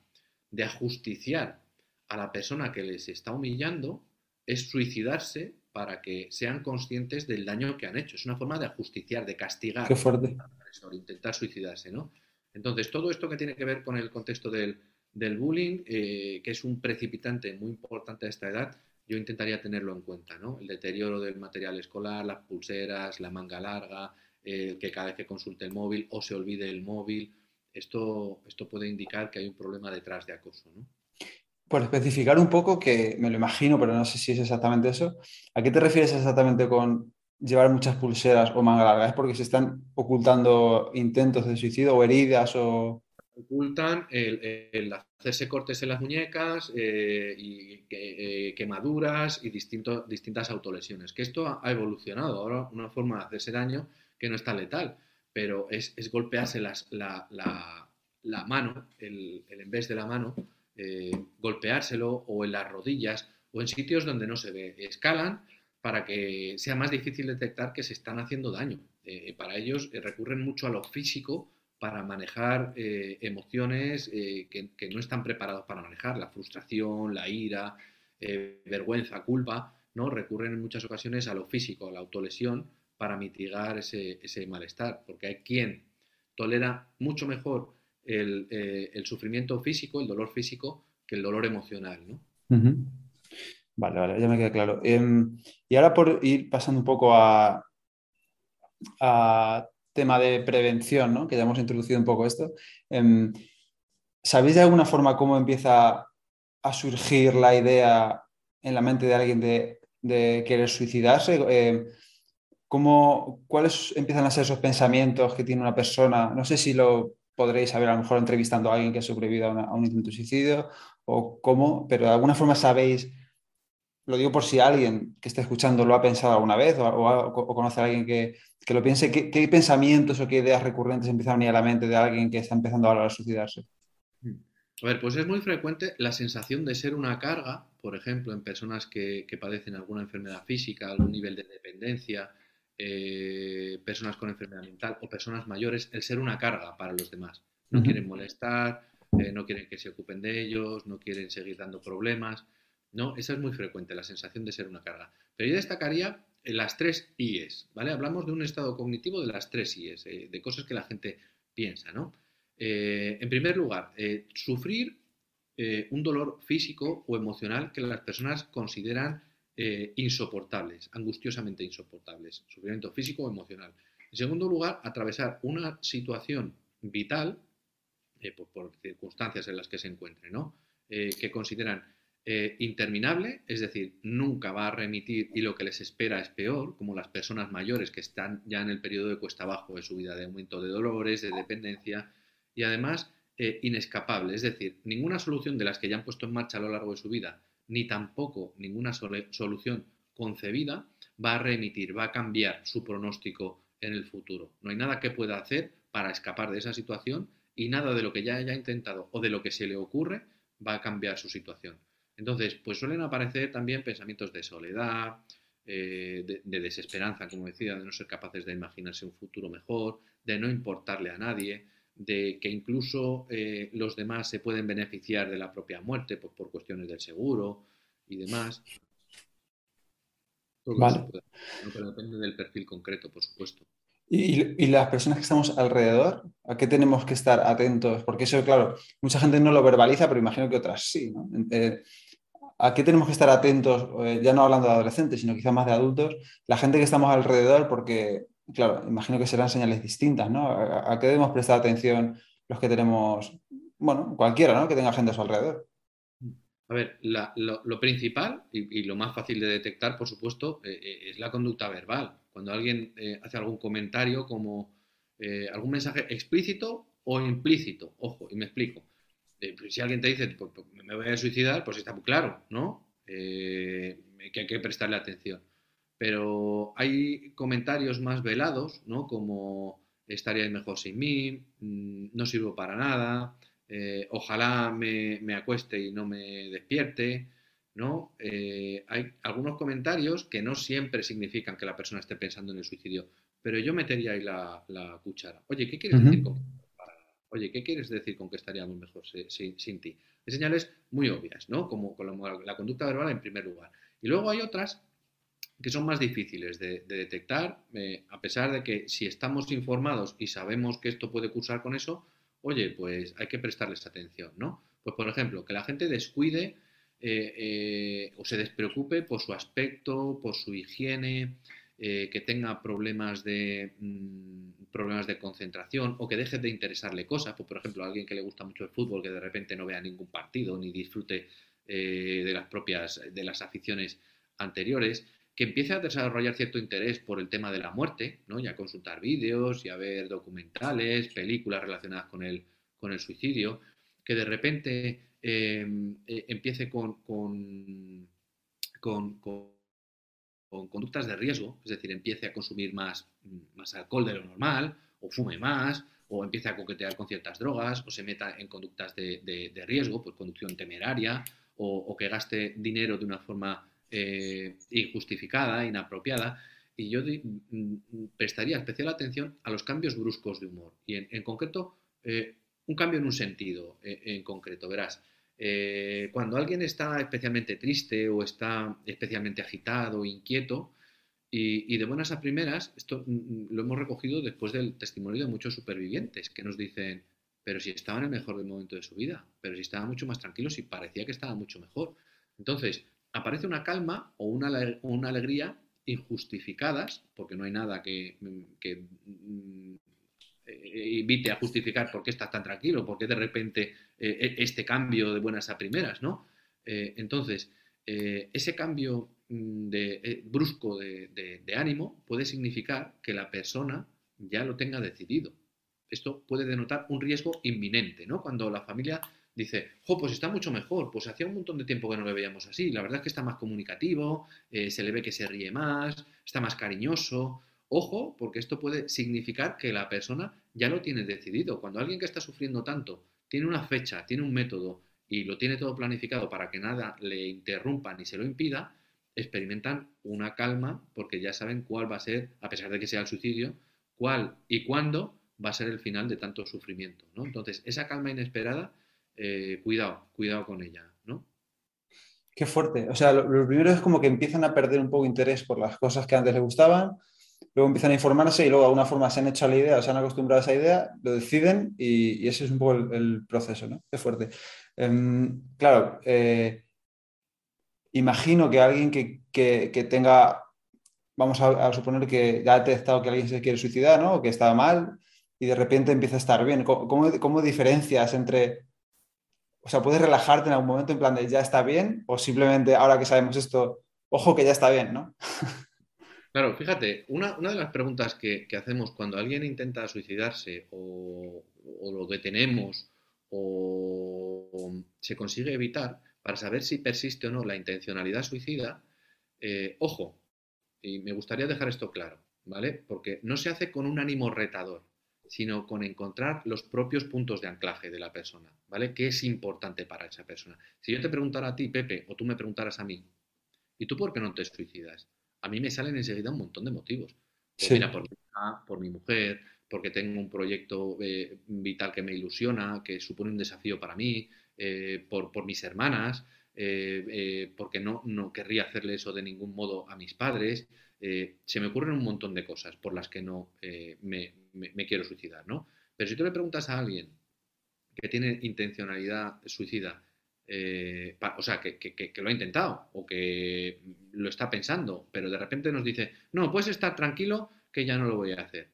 de ajusticiar a la persona que les está humillando es suicidarse para que sean conscientes del daño que han hecho. Es una forma de ajusticiar, de castigar Qué fuerte. intentar suicidarse, ¿no? Entonces, todo esto que tiene que ver con el contexto del, bullying, eh, que es un precipitante muy importante a esta edad, yo intentaría tenerlo en cuenta, ¿no? El deterioro del material escolar, las pulseras, la manga larga, que cada vez que consulte el móvil o se olvide el móvil, esto, esto puede indicar que hay un problema detrás de acoso, ¿no? Por especificar un poco, que me lo imagino, pero no sé si es exactamente eso, ¿a qué te refieres exactamente con llevar muchas pulseras o manga larga? ¿Es porque se están ocultando intentos de suicidio o heridas o...? Ocultan el, hacerse cortes en las muñecas eh, y eh, quemaduras y distintas autolesiones. Que esto ha evolucionado. Ahora una forma de hacerse daño que no es tan letal, pero es, golpearse la, mano, el, en vez de la mano, eh, golpeárselo o en las rodillas o en sitios donde no se ve. Escalan para que sea más difícil detectar que se están haciendo daño. Eh, para ellos eh, recurren mucho a lo físico para manejar emociones que, no están preparados para manejar, la frustración, la ira, vergüenza, culpa, ¿no? Recurren en muchas ocasiones a lo físico, a la autolesión, para mitigar ese, ese malestar, porque hay quien tolera mucho mejor eh, el, sufrimiento físico, el dolor físico, que el dolor emocional. ¿no? Vale, vale, ya me queda claro. Em, y ahora por ir pasando un poco a, tema de prevención, ¿no? que ya hemos introducido un poco esto. Em, ¿Sabéis de alguna forma cómo empieza a surgir la idea en la mente de alguien de, querer suicidarse? Em, ¿cómo, ¿Cuáles empiezan a ser esos pensamientos que tiene una persona? No sé si lo podréis saber a lo mejor entrevistando a alguien que ha sobrevivido a, un intento de suicidio o cómo, pero de alguna forma sabéis, lo digo por si alguien que está escuchando lo ha pensado alguna vez o, conoce a alguien que, lo piense, ¿qué, pensamientos o qué ideas recurrentes empiezan a venir a la mente de alguien que está empezando ahora a suicidarse? A ver, pues es muy frecuente la sensación de ser una carga, por ejemplo, en personas que, que padecen alguna enfermedad física, algún nivel de dependencia, eh, personas con enfermedad mental o personas mayores, el ser una carga para los demás. No quieren molestar, eh, no quieren que se ocupen de ellos, no quieren seguir dando problemas. ¿no? Esa es muy frecuente, la sensación de ser una carga. Pero yo destacaría las tres IES, ¿vale? Hablamos de un estado cognitivo de las tres IES, eh, de cosas que la gente piensa, ¿no? Eh, en primer lugar, eh, sufrir un dolor físico o emocional que las personas consideran insoportables, angustiosamente insoportables, sufrimiento físico o emocional. En segundo lugar, atravesar una situación vital, por, circunstancias en las que se encuentre, ¿no? que consideran eh, interminable, es decir, nunca va a remitir y lo que les espera es peor, como las personas mayores que están ya en el periodo de cuesta abajo de su vida, de aumento de dolores, de dependencia y además eh, inescapable, es decir, ninguna solución de las que ya han puesto en marcha a lo largo de su vida, ni tampoco ninguna solución concebida, va a remitir, va a cambiar su pronóstico en el futuro. No hay nada que pueda hacer para escapar de esa situación y nada de lo que ya haya intentado o de lo que se le ocurre va a cambiar su situación. Entonces, pues suelen aparecer también pensamientos de soledad, eh, de, desesperanza, como decía, de no ser capaces de imaginarse un futuro mejor, de no importarle a nadie, de que incluso eh, los demás se pueden beneficiar de la propia muerte pues, por cuestiones del seguro y demás. vale. pero depende del perfil concreto, por supuesto. ¿Y, las personas que estamos alrededor, ¿a qué tenemos que estar atentos? Porque eso, claro, mucha gente no lo verbaliza, pero imagino que otras sí. ¿no? Eh, ¿A qué tenemos que estar atentos, eh, ya no hablando de adolescentes, sino quizás más de adultos, la gente que estamos alrededor, porque, claro, imagino que serán señales distintas, ¿no? ¿A, qué debemos prestar atención los que tenemos, bueno, cualquiera, ¿no? Que tenga gente a su alrededor? A ver, lo, principal y, lo más fácil de detectar, por supuesto, eh, eh, es la conducta verbal. Cuando alguien hace algún comentario como algún mensaje explícito o implícito, ojo, y me explico pues, si alguien te dice, pues, pues, me voy a suicidar, pues está muy claro, ¿no? Eh, que hay que prestarle atención. Pero hay comentarios más velados, ¿no? Como estaría mejor sin mí, mm, no sirvo para nada, eh, ojalá me, acueste y no me despierte, ¿no? Eh, hay algunos comentarios que no siempre significan que la persona esté pensando en el suicidio, pero yo metería ahí la, cuchara. Oye, ¿qué quieres decir con Oye, ¿qué quieres decir con que estaríamos mejor sin, ti? Hay señales muy obvias, ¿no? Como, la, conducta verbal en primer lugar. Y luego hay otras que son más difíciles de, detectar, eh, a pesar de que si estamos informados y sabemos que esto puede cursar con eso, oye, pues hay que prestarles atención, ¿no? Pues por ejemplo, que la gente descuide eh, eh, o se despreocupe por su aspecto, por su higiene, que tenga problemas de, mm, problemas de concentración o que deje de interesarle cosas, pues, por ejemplo, a alguien que le gusta mucho el fútbol, que de repente no vea ningún partido ni disfrute de las propias, de las aficiones anteriores, que empiece a desarrollar cierto interés por el tema de la muerte, ¿no? y a consultar vídeos y a ver documentales, películas relacionadas con el, con el suicidio, que de repente em, eh, empiece con, con, con con conductas de riesgo, es decir, empiece a consumir más, más alcohol de lo normal, o fume más, o empiece a coquetear con ciertas drogas, o se meta en conductas de, riesgo, pues conducción temeraria, o, que gaste dinero de una forma eh, injustificada, inapropiada. Y yo mm, prestaría especial atención a los cambios bruscos de humor. Y en, concreto, eh, un cambio en un sentido eh, en concreto. Verás, cuando alguien está especialmente triste o está especialmente agitado, inquieto, y, de buenas a primeras, esto mm, mm, lo hemos recogido después del testimonio de muchos supervivientes que nos dicen, pero si estaba en el mejor momento de su vida, pero si estaba mucho más tranquilo, si parecía que estaba mucho mejor. Entonces, aparece una calma o una, una alegría injustificadas, porque no hay nada que, que mm, eh, invite a justificar por qué estás tan tranquilo, por qué de repente eh, e, este cambio de buenas a primeras, ¿no? Eh, entonces, ese cambio mm, de, brusco de, ánimo puede significar que la persona ya lo tenga decidido. Esto puede denotar un riesgo inminente, ¿no? Cuando la familia dice, jo, pues está mucho mejor, pues hacía un montón de tiempo que no le veíamos así, la verdad es que está más comunicativo, se le ve que se ríe más, está más cariñoso, Ojo, porque esto puede significar que la persona ya lo tiene decidido. Cuando alguien que está sufriendo tanto tiene una fecha, tiene un método y lo tiene todo planificado para que nada le interrumpa ni se lo impida, experimentan una calma porque ya saben cuál va a ser, a pesar de que sea el suicidio, cuál y cuándo va a ser el final de tanto sufrimiento. ¿no? Entonces, esa calma inesperada, eh, cuidado, cuidado con ella. ¿no? Qué fuerte. O sea, lo, lo, primero es como que empiezan a perder un poco interés por las cosas que antes les gustaban luego empiezan a informarse y luego de alguna forma se han hecho la idea o se han acostumbrado a esa idea, lo deciden y, ese es un poco el, proceso, ¿no? Es fuerte. Em, claro, eh, imagino que alguien que, tenga, vamos a, suponer que ya ha detectado que alguien se quiere suicidar, ¿no? O que estaba mal y de repente empieza a estar bien. ¿Cómo, diferencias entre, o sea, puedes relajarte en algún momento en plan de ya está bien o simplemente ahora que sabemos esto, ojo que ya está bien, ¿no? Claro, fíjate, una, de las preguntas que, hacemos cuando alguien intenta suicidarse o, lo detenemos o se consigue evitar para saber si persiste o no la intencionalidad suicida, eh, ojo, y me gustaría dejar esto claro, ¿vale? Porque no se hace con un ánimo retador, sino con encontrar los propios puntos de anclaje de la persona, ¿vale? ¿Qué es importante para esa persona? Si yo te preguntara a ti, Pepe, o tú me preguntaras a mí, ¿y tú por qué no te suicidas? A mí me salen enseguida un montón de motivos. Pues mira, por mi, por mi mujer, porque tengo un proyecto eh, vital que me ilusiona, que supone un desafío para mí, eh, por, por, mis hermanas, eh, porque no, no querría hacerle eso de ningún modo a mis padres. Se me ocurren un montón de cosas por las que no me, me, quiero suicidar, ¿no? Pero si tú le preguntas a alguien que tiene intencionalidad suicida, o sea, que, que, que, lo ha intentado o que lo está pensando, pero de repente nos dice, no, puedes estar tranquilo que ya no lo voy a hacer.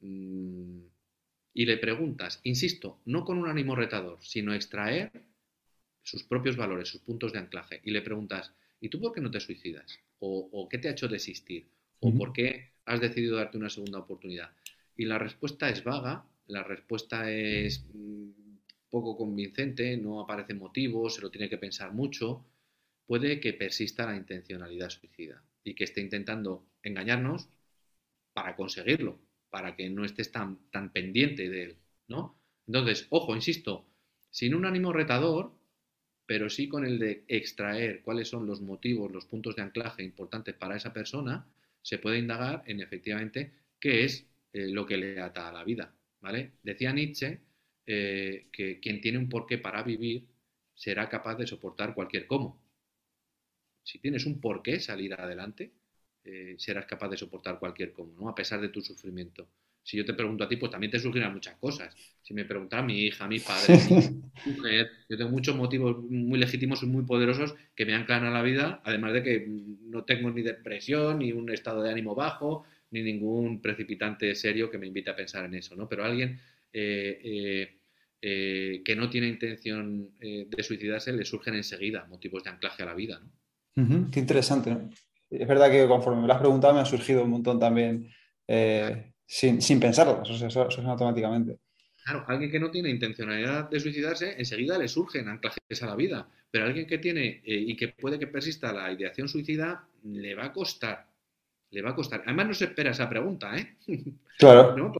Mm, y le preguntas, insisto, no con un ánimo retador, sino extraer sus propios valores, sus puntos de anclaje, y le preguntas, ¿y tú por qué no te suicidas? ¿O, qué te ha hecho desistir? ¿O por qué has decidido darte una segunda oportunidad? Y la respuesta es vaga, la respuesta es mm, poco convincente, no aparecen motivos, se lo tiene que pensar mucho, puede que persista la intencionalidad suicida y que esté intentando engañarnos para conseguirlo, para que no estés tan, tan pendiente de él, ¿no? Entonces, ojo, insisto, sin un ánimo retador, pero sí con el de extraer cuáles son los motivos, los puntos de anclaje importantes para esa persona, se puede indagar en efectivamente qué es eh, lo que le ata a la vida, ¿vale? Decía Nietzsche eh, que quien tiene un porqué para vivir será capaz de soportar cualquier cómo. Si tienes un porqué salir adelante, eh, serás capaz de soportar cualquier cómo, ¿no? A pesar de tu sufrimiento. Si yo te pregunto a ti, pues también te surgirán muchas cosas. Si me preguntara mi hija, mi padre, mi mujer, yo tengo muchos motivos muy legítimos y muy poderosos que me anclan a la vida, además de que no tengo ni depresión, ni un estado de ánimo bajo, ni ningún precipitante serio que me invite a pensar en eso, ¿no? Pero alguien eh, eh, que no tiene intención de suicidarse le surgen enseguida motivos de anclaje a la vida, ¿no? Qué interesante, ¿no? es verdad que conforme me lo has preguntado me ha surgido un montón también eh, sin, sin, pensarlo, eso, eso, eso, automáticamente. Claro, alguien que no tiene intencionalidad de suicidarse, enseguida le surgen anclajes a la vida, pero alguien que tiene eh, y que puede que persista la ideación suicida, le va a costar, le va a costar. Además no se espera esa pregunta, ¿eh? Claro.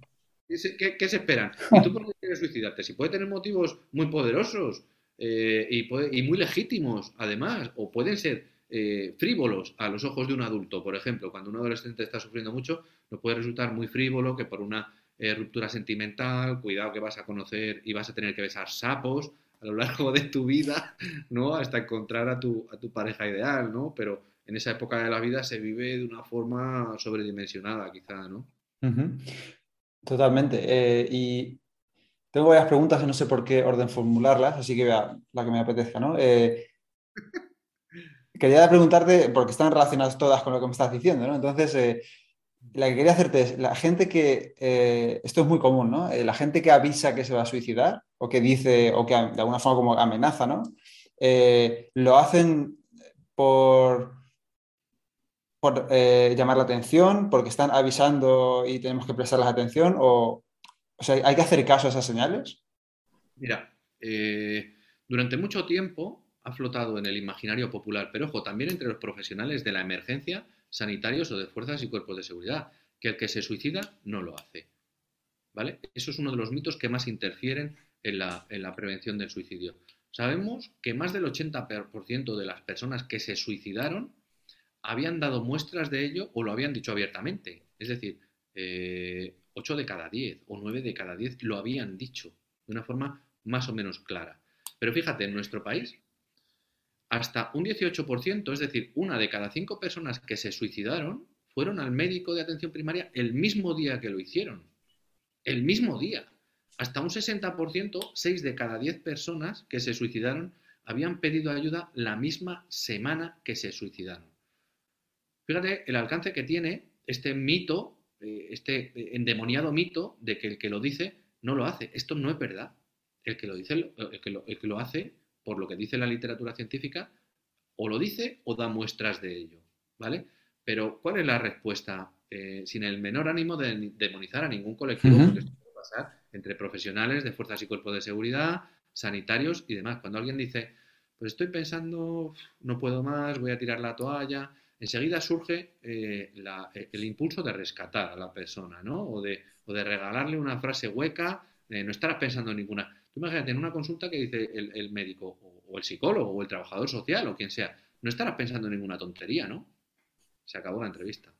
¿Qué, ¿Qué, se esperan? ¿Y tú por qué quieres suicidarte? Si puede tener motivos muy poderosos eh, y, puede, y muy legítimos, además, o pueden ser eh, frívolos a los ojos de un adulto. Por ejemplo, cuando un adolescente está sufriendo mucho, no puede resultar muy frívolo que por una eh, ruptura sentimental, cuidado que vas a conocer y vas a tener que besar sapos a lo largo de tu vida, ¿no? Hasta encontrar a tu, a tu pareja ideal, ¿no? Pero en esa época de la vida se vive de una forma sobredimensionada, quizá, ¿no? Totalmente. Eh, y tengo varias preguntas y no sé por qué orden formularlas, así que vea la que me apetezca, ¿no? quería preguntarte, porque están relacionadas todas con lo que me estás diciendo, ¿no? Entonces, eh, la que quería hacerte es, la gente que, eh, esto es muy común, ¿no? Eh, la gente que avisa que se va a suicidar o que dice, o que de alguna forma como amenaza, ¿no? lo hacen por, por llamar la atención, porque están avisando y tenemos que prestarles atención, o, o sea, ¿hay que hacer caso a esas señales? Mira, durante mucho tiempo ha flotado en el imaginario popular, pero ojo, también entre los profesionales de la emergencia, sanitarios o de fuerzas y cuerpos de seguridad, que el que se suicida no lo hace. ¿Vale? Eso es uno de los mitos que más interfieren en la, en la prevención del suicidio. Sabemos que más del 80% de las personas que se suicidaron habían dado muestras de ello o lo habían dicho abiertamente. Es decir, 8 eh, de cada 10 o 9 de cada 10 lo habían dicho de una forma más o menos clara. Pero fíjate, en nuestro país hasta un 18%, es decir, una de cada cinco personas que se suicidaron fueron al médico de atención primaria el mismo día que lo hicieron. El mismo día. Hasta un 60%, 6 de cada 10 personas que se suicidaron habían pedido ayuda la misma semana que se suicidaron. Fíjate el alcance que tiene este mito, eh, este endemoniado mito de que el que lo dice no lo hace. Esto no es verdad. El que lo dice, el que lo, el que lo hace, por lo que dice la literatura científica, o lo dice o da muestras de ello. ¿Vale? Pero, ¿cuál es la respuesta? Eh, sin el menor ánimo de demonizar a ningún colectivo, porque esto puede pasar entre profesionales de fuerzas y cuerpos de seguridad, sanitarios y demás. Cuando alguien dice, pues estoy pensando, no puedo más, voy a tirar la toalla, enseguida surge eh, eh, el impulso de rescatar a la persona, ¿no? O de, regalarle una frase hueca, no estarás pensando en ninguna. Tú imagínate en una consulta que dice el, médico, o, el psicólogo, o el trabajador social, o quien sea, no estarás pensando en ninguna tontería, ¿no? Se acabó la entrevista.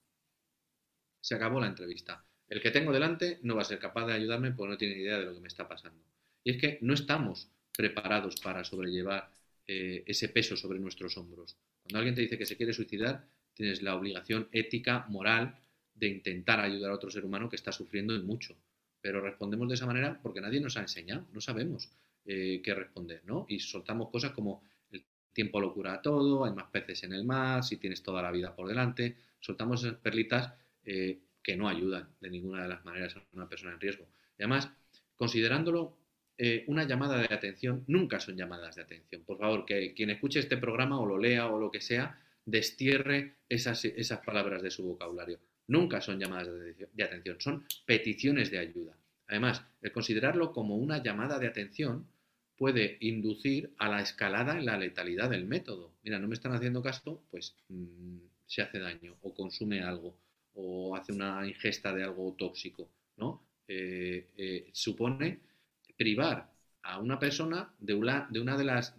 Se acabó la entrevista. El que tengo delante no va a ser capaz de ayudarme porque no tiene idea de lo que me está pasando. Y es que no estamos preparados para sobrellevar eh, ese peso sobre nuestros hombros. Cuando alguien te dice que se quiere suicidar, tienes la obligación ética, moral, de intentar ayudar a otro ser humano que está sufriendo en mucho. Pero respondemos de esa manera porque nadie nos ha enseñado, no sabemos eh, qué responder, ¿no? Y soltamos cosas como el tiempo lo cura todo, hay más peces en el mar, si tienes toda la vida por delante, soltamos esas perlitas eh, que no ayudan de ninguna de las maneras a una persona en riesgo. Y además, considerándolo eh, una llamada de atención, nunca son llamadas de atención. Por favor, que quien escuche este programa o lo lea o lo que sea, destierre esas, esas palabras de su vocabulario. Nunca son llamadas de atención, son peticiones de ayuda. Además, el considerarlo como una llamada de atención puede inducir a la escalada en la letalidad del método. Mira, no me están haciendo caso, pues mm, se hace daño o consume algo o hace una ingesta de algo tóxico, ¿no? Eh, eh, supone privar a una persona de una de, una de las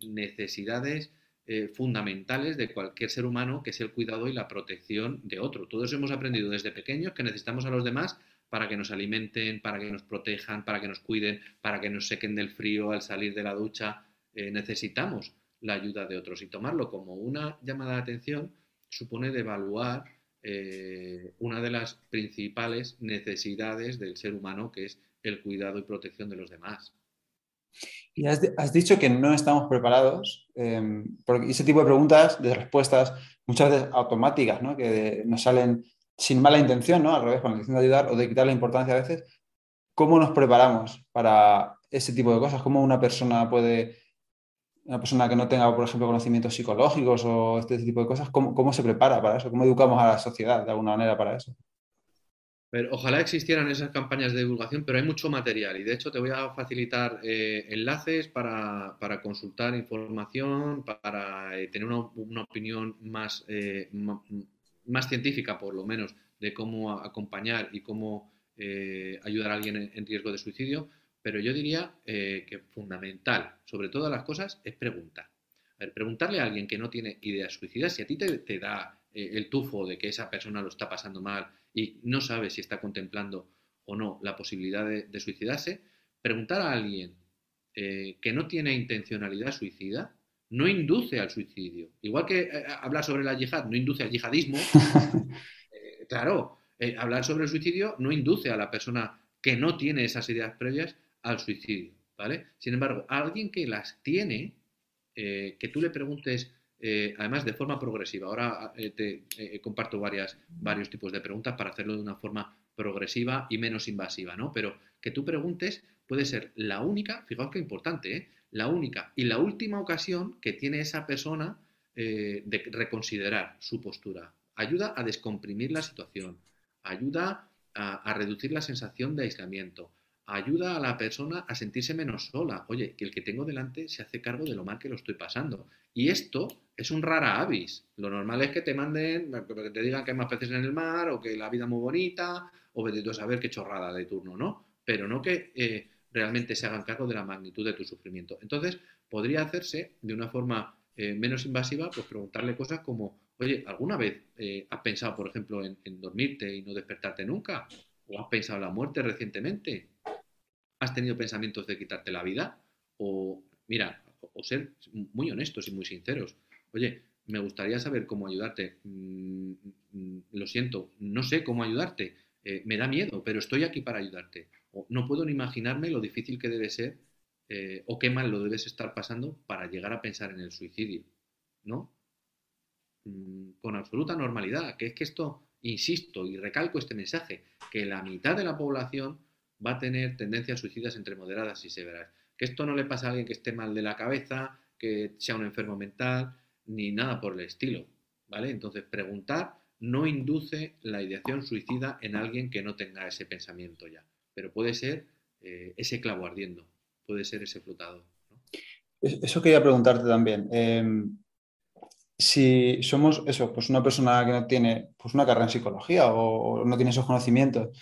necesidades eh, fundamentales de cualquier ser humano, que es el cuidado y la protección de otro. Todos hemos aprendido desde pequeños que necesitamos a los demás para que nos alimenten, para que nos protejan, para que nos cuiden, para que nos sequen del frío al salir de la ducha. necesitamos la ayuda de otros y tomarlo como una llamada de atención supone devaluar eh, una de las principales necesidades del ser humano, que es el cuidado y protección de los demás. Y has, dicho que no estamos preparados, eh, porque ese tipo de preguntas, de respuestas, muchas veces automáticas, ¿no? que nos salen sin mala intención, ¿no? al revés, con la intención de ayudar o de quitar la importancia a veces. ¿Cómo nos preparamos para ese tipo de cosas? ¿Cómo una persona puede una persona que no tenga, por ejemplo, conocimientos psicológicos o este tipo de cosas, ¿cómo, se prepara para eso? ¿Cómo educamos a la sociedad de alguna manera para eso? Pero ojalá existieran esas campañas de divulgación, pero hay mucho material y de hecho te voy a facilitar eh, enlaces para, consultar información, para eh, tener una, opinión más, eh, más científica, por lo menos, de cómo acompañar y cómo ayudar a alguien en riesgo de suicidio pero yo diría que fundamental, sobre todas las cosas, es preguntar. Preguntarle a alguien que no tiene ideas suicidas, si a ti te, da eh, el tufo de que esa persona lo está pasando mal y no sabe si está contemplando o no la posibilidad de, suicidarse, preguntar a alguien eh, que no tiene intencionalidad suicida no induce al suicidio. Igual que hablar sobre la yihad no induce al yihadismo, claro, hablar sobre el suicidio no induce a la persona que no tiene esas ideas previas al suicidio, ¿vale? Sin embargo, alguien que las tiene, eh, que tú le preguntes, eh, además de forma progresiva, ahora eh, te comparto varias, varios tipos de preguntas para hacerlo de una forma progresiva y menos invasiva, ¿no? Pero que tú preguntes puede ser la única, fijaos que importante, la única y la última ocasión que tiene esa persona de reconsiderar su postura. Ayuda a descomprimir la situación, ayuda a reducir la sensación de aislamiento, ayuda a la persona a sentirse menos sola. Oye, que el que tengo delante se hace cargo de lo mal que lo estoy pasando. Y esto es un rara avis. Lo normal es que te manden, que te digan que hay más peces en el mar, o que la vida es muy bonita, o vete a saber qué chorrada de turno, ¿no? Pero no que eh, realmente se hagan cargo de la magnitud de tu sufrimiento. Entonces, podría hacerse de una forma eh, menos invasiva, pues preguntarle cosas como, oye, ¿alguna vez eh, has pensado, por ejemplo, en dormirte y no despertarte nunca? ¿O has pensado en la muerte recientemente? ¿Has tenido pensamientos de quitarte la vida? O, mira, o ser muy honestos y muy sinceros. Oye, me gustaría saber cómo ayudarte. Mm, mm, lo siento, no sé cómo ayudarte. Eh, me da miedo, pero estoy aquí para ayudarte. O no puedo ni imaginarme lo difícil que debe ser eh, o qué mal lo debes estar pasando para llegar a pensar en el suicidio, ¿no? Mm, con absoluta normalidad, que es que esto, insisto y recalco este mensaje, que la mitad de la población va a tener tendencias suicidas entre moderadas y severas. Que esto no le pasa a alguien que esté mal de la cabeza, que sea un enfermo mental, ni nada por el estilo, ¿vale? Entonces, preguntar no induce la ideación suicida en alguien que no tenga ese pensamiento ya, pero puede ser eh, ese clavo ardiendo, puede ser ese flotador. Eso quería preguntarte también. Em, si somos eso, pues una persona que no tiene pues una carrera en psicología o, no tiene esos conocimientos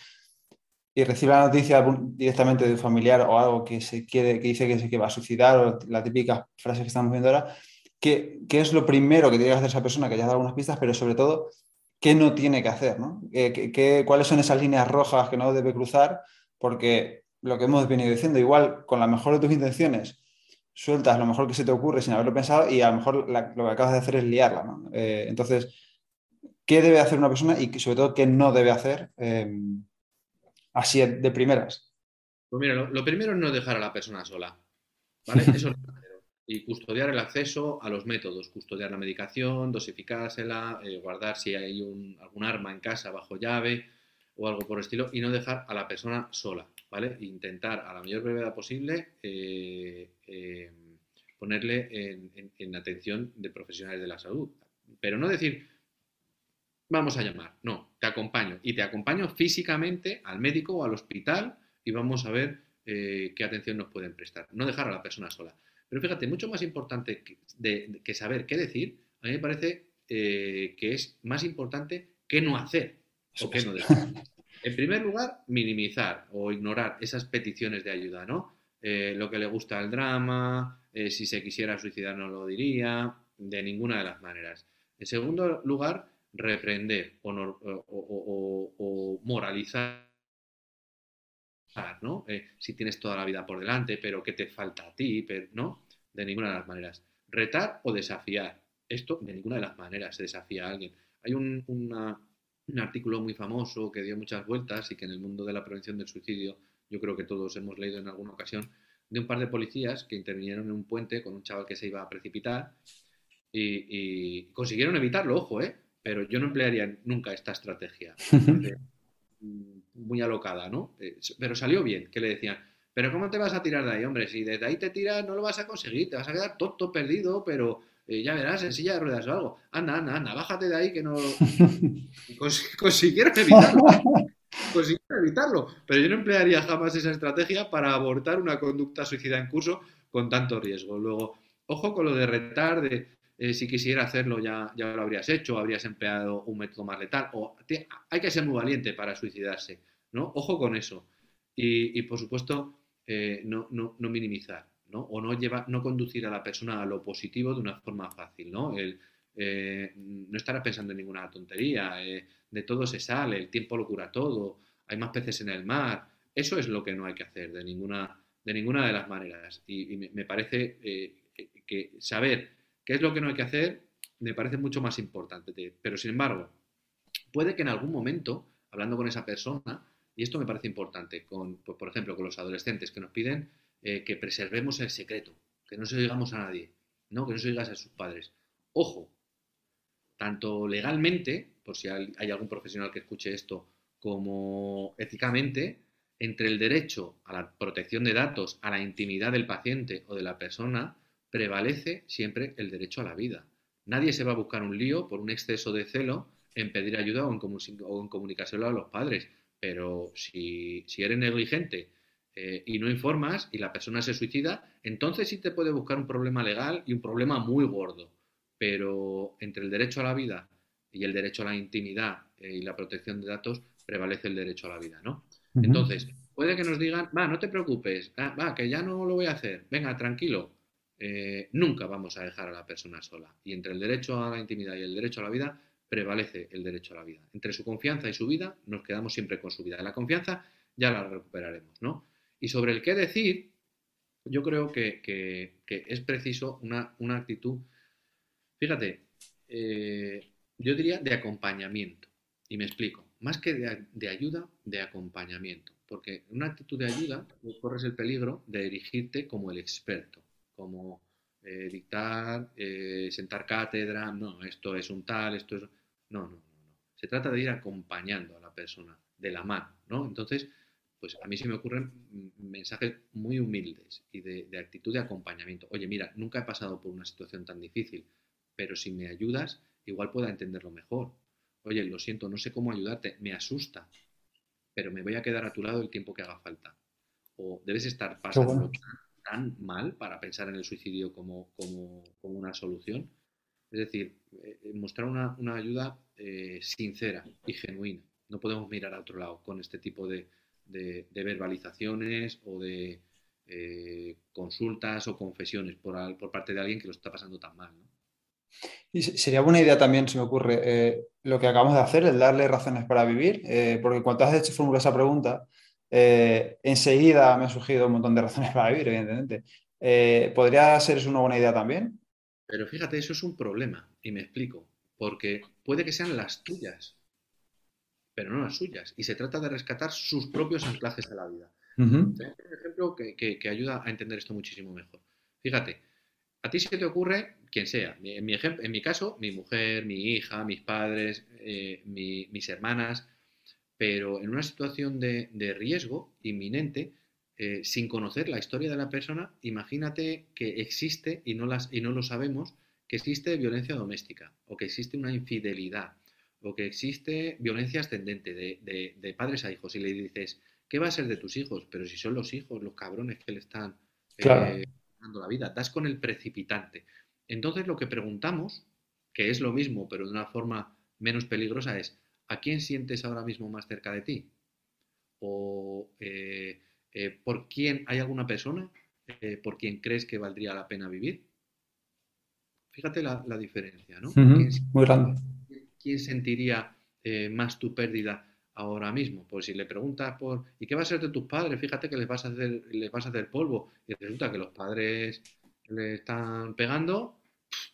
y recibe la noticia directamente de un familiar o algo que, se quiere, que dice que se va a suicidar o la típica frase que estamos viendo ahora, ¿qué, ¿qué, es lo primero que tiene que hacer esa persona? Que ya dado algunas pistas, pero sobre todo, ¿qué no tiene que hacer? ¿no? ¿Qué, cuáles son esas líneas rojas que no debe cruzar? Porque lo que hemos venido diciendo, igual con la mejor de tus intenciones, sueltas lo mejor que se te ocurre sin haberlo pensado y a lo mejor lo que acabas de hacer es liarla. ¿no? Eh, entonces, ¿qué debe hacer una persona y sobre todo qué no debe hacer eh, así de primeras? Pues mira, lo, primero es no dejar a la persona sola. ¿vale? Eso es y custodiar el acceso a los métodos, custodiar la medicación, dosificársela, eh, guardar si hay algún arma en casa bajo llave o algo por el estilo y no dejar a la persona sola, ¿vale? Intentar a la mayor brevedad posible eh, eh, ponerle en, atención de profesionales de la salud. Pero no decir, vamos a llamar, no, te acompaño. Y te acompaño físicamente al médico o al hospital y vamos a ver qué atención nos pueden prestar. No dejar a la persona sola. Pero fíjate, mucho más importante que, saber qué decir, a mí me parece eh, que es más importante qué no hacer o qué no decir. En primer lugar, minimizar o ignorar esas peticiones de ayuda, ¿no? Eh, lo que le gusta al drama, eh, si se quisiera suicidar no lo diría, de ninguna de las maneras. En segundo lugar, reprender o moralizar ¿no? Eh, si tienes toda la vida por delante, pero ¿qué te falta a ti? ¿no? De ninguna de las maneras. Retar o desafiar. Esto de ninguna de las maneras se desafía a alguien. Hay un, un artículo muy famoso que dio muchas vueltas y que en el mundo de la prevención del suicidio yo creo que todos hemos leído en alguna ocasión, de un par de policías que intervinieron en un puente con un chaval que se iba a precipitar y, consiguieron evitarlo, ojo, ¿eh? Pero yo no emplearía nunca esta estrategia. muy alocada, ¿no? Eh, pero salió bien, que le decían, pero ¿cómo te vas a tirar de ahí, hombre? Si desde ahí te tiras no lo vas a conseguir, te vas a quedar tonto, perdido, pero eh, ya verás, en silla de ruedas o algo. Anda, anda, anda, bájate de ahí que no... consiguieron evitarlo. consiguieron evitarlo. Pero yo no emplearía jamás esa estrategia para abortar una conducta suicida en curso con tanto riesgo. Luego, ojo con lo de retar, de eh, si quisiera hacerlo ya, ya lo habrías hecho, habrías empleado un método más letal. Hay que ser muy valiente para suicidarse, ¿no? Ojo con eso. Y, por supuesto, eh, no, minimizar, ¿no? O no, llevar, no conducir a la persona a lo positivo de una forma fácil, ¿no? Eh, no estará pensando en ninguna tontería, de todo se sale, el tiempo lo cura todo, hay más peces en el mar. Eso es lo que no hay que hacer de ninguna de, ninguna de las maneras. Y, me, parece que saber ¿Qué es lo que no hay que hacer? Me parece mucho más importante. Pero sin embargo, puede que en algún momento, hablando con esa persona, y esto me parece importante, con, pues, por ejemplo, con los adolescentes que nos piden eh, que preservemos el secreto, que no se lo digamos a nadie, ¿no? que no se lo digas a sus padres. Ojo, tanto legalmente, por si hay algún profesional que escuche esto, como éticamente, entre el derecho a la protección de datos, a la intimidad del paciente o de la persona, prevalece siempre el derecho a la vida. Nadie se va a buscar un lío por un exceso de celo en pedir ayuda o en, comunicárselo a los padres. Pero si, eres negligente eh, y no informas y la persona se suicida, entonces sí te puede buscar un problema legal y un problema muy gordo. Pero entre el derecho a la vida y el derecho a la intimidad eh, y la protección de datos prevalece el derecho a la vida, ¿no? Entonces, puede que nos digan, va, no te preocupes, ah, va, que ya no lo voy a hacer, venga, tranquilo, eh, nunca vamos a dejar a la persona sola. Y entre el derecho a la intimidad y el derecho a la vida prevalece el derecho a la vida. Entre su confianza y su vida nos quedamos siempre con su vida. La confianza ya la recuperaremos, ¿no? Y sobre el qué decir, yo creo que, es preciso una, actitud. Fíjate, eh, yo diría de acompañamiento. Y me explico. Más que de, ayuda, de acompañamiento. Porque en una actitud de ayuda corres el peligro de erigirte como el experto, como eh, dictar, eh, sentar cátedra, no, esto es un tal, esto es... No, no, no, no. Se trata de ir acompañando a la persona, de la mano, ¿no? Entonces, pues a mí se me ocurren mensajes muy humildes y de, actitud de acompañamiento. Oye, mira, nunca he pasado por una situación tan difícil, pero si me ayudas, igual pueda entenderlo mejor. Oye, lo siento, no sé cómo ayudarte, me asusta, pero me voy a quedar a tu lado el tiempo que haga falta. O debes estar pasando tan mal para pensar en el suicidio como, como, una solución. Es decir, eh, mostrar una, ayuda eh, sincera y genuina. No podemos mirar a otro lado con este tipo de, de, verbalizaciones o de eh, consultas o confesiones por, por, parte de alguien que lo está pasando tan mal. Y sería buena idea también, se me ocurre, eh, lo que acabamos de hacer, el darle razones para vivir, eh, porque cuando has hecho formular esa pregunta, enseguida me ha surgido un montón de razones para vivir, evidentemente. ¿Podría ser eso una buena idea también? Pero fíjate, eso es un problema, y me explico, porque puede que sean las tuyas, pero no las suyas. Y se trata de rescatar sus propios anclajes a la vida. un ejemplo que, ayuda a entender esto muchísimo mejor. Fíjate, a ti se te ocurre quien sea. En mi, en mi caso, mi mujer, mi hija, mis padres, eh, mis hermanas, pero en una situación de, riesgo inminente, eh, sin conocer la historia de la persona, imagínate que existe, y no, las, y no lo sabemos, que existe violencia doméstica o que existe una infidelidad o que existe violencia ascendente de, padres a hijos y le dices, ¿qué va a ser de tus hijos? Pero si son los hijos, los cabrones que le están eh, dando la vida, das con el precipitante. Entonces lo que preguntamos, que es lo mismo, pero de una forma menos peligrosa, es, ¿a quién sientes ahora mismo más cerca de ti? ¿O eh, eh, por quién hay alguna persona por quien crees que valdría la pena vivir? Fíjate la, diferencia, ¿no? Muy grande ¿quién sentiría eh, más tu pérdida ahora mismo? Pues si le preguntas por ¿y qué va a ser de tus padres? Fíjate que les vas a hacer, les vas a hacer polvo y resulta que los padres le están pegando,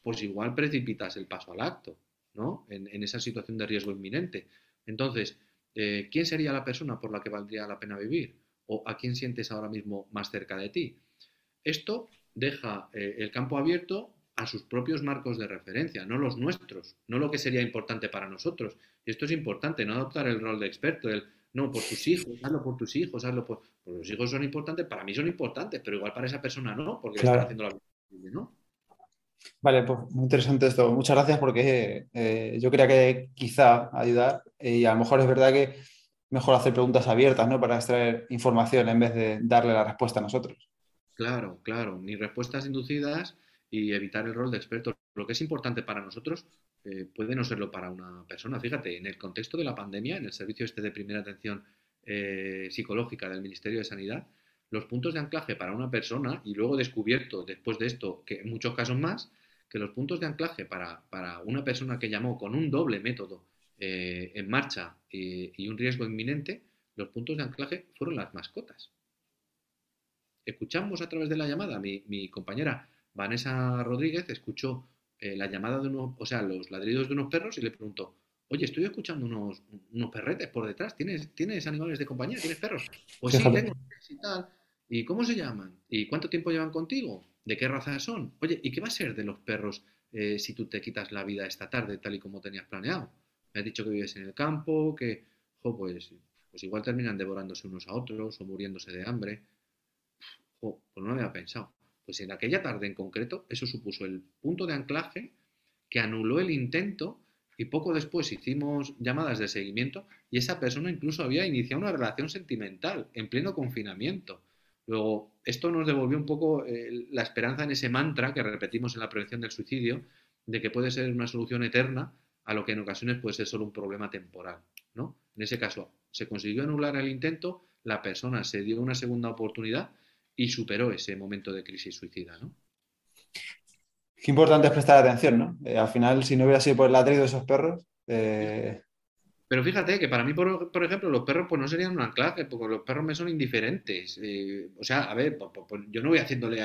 pues igual precipitas el paso al acto, ¿no? En, esa situación de riesgo inminente. Entonces, eh, ¿quién sería la persona por la que valdría la pena vivir? ¿O a quién sientes ahora mismo más cerca de ti? Esto deja eh, el campo abierto a sus propios marcos de referencia, no los nuestros, no lo que sería importante para nosotros. Y esto es importante, no adoptar el rol de experto, el no, por tus hijos, hazlo por tus hijos, hazlo por... los hijos son importantes, para mí son importantes, pero igual para esa persona no, porque está haciendo la vida, ¿no? Vale, pues muy interesante esto. Muchas gracias porque eh, yo creía que quizá ayudar y a lo mejor es verdad que mejor hacer preguntas abiertas, ¿no? Para extraer información en vez de darle la respuesta a nosotros. Claro, claro, ni respuestas inducidas y evitar el rol de experto. Lo que es importante para nosotros eh, puede no serlo para una persona. Fíjate, en el contexto de la pandemia, en el servicio este de primera atención eh, psicológica del Ministerio de Sanidad, los puntos de anclaje para una persona, y luego descubierto después de esto, que en muchos casos más, que los puntos de anclaje para, una persona que llamó con un doble método eh, en marcha y, un riesgo inminente, los puntos de anclaje fueron las mascotas. Escuchamos a través de la llamada, mi, mi compañera Vanessa Rodríguez escuchó eh, la llamada de unos, o sea, los ladridos de unos perros y le preguntó, oye, estoy escuchando unos, unos perretes por detrás, ¿Tienes, ¿tienes animales de compañía? ¿Tienes perros? Pues sí, tengo y tal. ¿Y cómo se llaman? ¿Y cuánto tiempo llevan contigo? ¿De qué raza son? Oye, ¿y qué va a ser de los perros eh, si tú te quitas la vida esta tarde tal y como tenías planeado? Me has dicho que vives en el campo, que, pues, pues igual terminan devorándose unos a otros o muriéndose de hambre. pues no lo había pensado. Pues en aquella tarde en concreto, eso supuso el punto de anclaje que anuló el intento y poco después hicimos llamadas de seguimiento y esa persona incluso había iniciado una relación sentimental en pleno confinamiento. Luego, esto nos devolvió un poco eh, la esperanza en ese mantra que repetimos en la prevención del suicidio, de que puede ser una solución eterna a lo que en ocasiones puede ser solo un problema temporal. ¿no? En ese caso, se consiguió anular el intento, la persona se dio una segunda oportunidad y superó ese momento de crisis suicida, ¿no? Qué importante es prestar atención, ¿no? Eh, al final, si no hubiera sido por el ladrido de esos perros, eh, Pero fíjate que para mí, por, ejemplo, los perros pues no serían un anclaje, porque los perros me son indiferentes. Eh, o sea, a ver, pues, pues, yo no voy haciéndole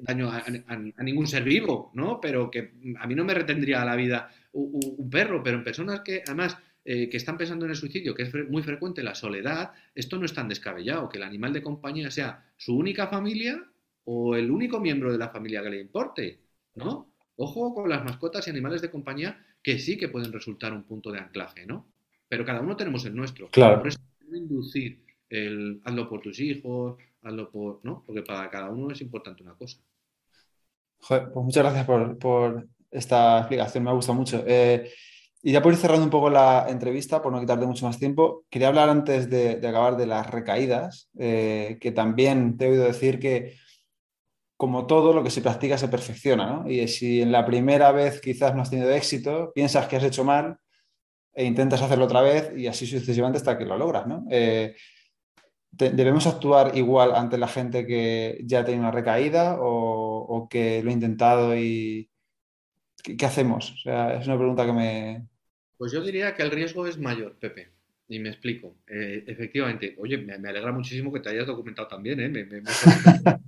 daño a, ningún ser vivo, ¿no? Pero que a mí no me retendría la vida un, perro, pero en personas que además eh, que están pensando en el suicidio, que es muy frecuente la soledad, esto no es tan descabellado, que el animal de compañía sea su única familia o el único miembro de la familia que le importe, ¿no? Ojo con las mascotas y animales de compañía que sí que pueden resultar un punto de anclaje, ¿no? Pero cada uno tenemos el nuestro. Claro. Por eso inducir el hazlo por tus hijos, hazlo por. ¿no? Porque para cada uno es importante una cosa. Joder, pues muchas gracias por, esta explicación, me ha gustado mucho. Eh, y ya por ir cerrando un poco la entrevista, por no quitarte mucho más tiempo, quería hablar antes de, acabar de las recaídas, eh, que también te he oído decir que como todo, lo que se practica se perfecciona, ¿no? Y si en la primera vez quizás no has tenido éxito, piensas que has hecho mal e intentas hacerlo otra vez y así sucesivamente hasta que lo logras, ¿no? Eh, ¿Debemos actuar igual ante la gente que ya tenido una recaída o, que lo ha intentado y ¿qué, hacemos? O sea, es una pregunta que me... Pues yo diría que el riesgo es mayor, Pepe. Y me explico. Eh, efectivamente, oye, me, alegra muchísimo que te hayas documentado también, ¿eh? me,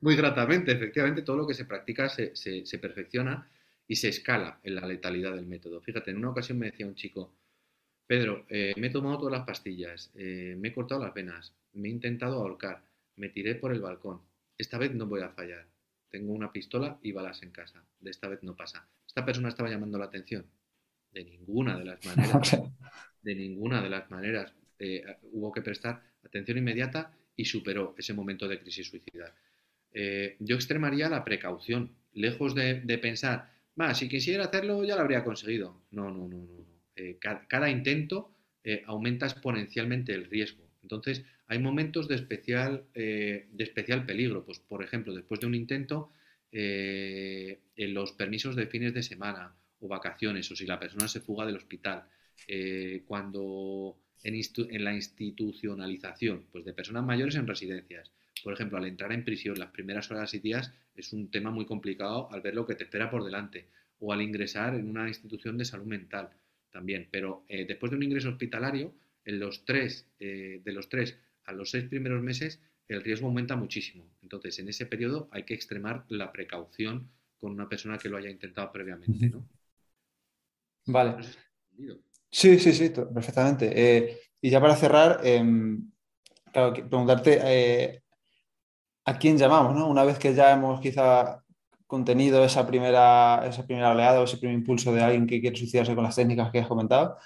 muy gratamente. Efectivamente, todo lo que se practica se, perfecciona y se escala en la letalidad del método. Fíjate, en una ocasión me decía un chico, Pedro, eh, me he tomado todas las pastillas, eh, me he cortado las venas, me he intentado ahorcar, me tiré por el balcón. Esta vez no voy a fallar. Tengo una pistola y balas en casa. De esta vez no pasa. Esta persona estaba llamando la atención. De ninguna de las maneras. De ninguna de las maneras. Eh, hubo que prestar atención inmediata y superó ese momento de crisis suicida. Eh, yo extremaría la precaución, lejos de, pensar, va, si quisiera hacerlo ya lo habría conseguido. No, no, no, no. Eh, cada, intento eh, aumenta exponencialmente el riesgo. Entonces, hay momentos de especial, de especial peligro. Pues, por ejemplo, después de un intento, en los permisos de fines de semana o vacaciones, o si la persona se fuga del hospital, cuando en, la institucionalización pues de personas mayores en residencias. Por ejemplo, al entrar en prisión las primeras horas y días es un tema muy complicado al ver lo que te espera por delante o al ingresar en una institución de salud mental también. Pero eh, después de un ingreso hospitalario, en los tres, eh, de los tres a los seis primeros meses, el riesgo aumenta muchísimo. Entonces, en ese periodo hay que extremar la precaución con una persona que lo haya intentado previamente. ¿no? Vale. Sí, sí, sí, perfectamente. Eh, y ya para cerrar, em, preguntarte eh, a quién llamamos, ¿no? Una vez que ya hemos quizá contenido esa primera, esa primera oleada ese primer impulso de alguien que quiere suicidarse con las técnicas que has comentado,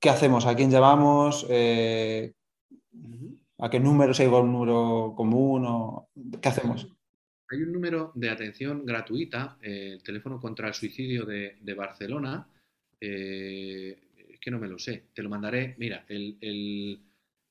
¿qué hacemos? ¿A quién llamamos? Eh, ¿A qué número? ¿Si hay un número común? O... ¿Qué hacemos? Hay un número de atención gratuita, el teléfono contra el suicidio de, Barcelona, eh, que no me lo sé, te lo mandaré, mira, el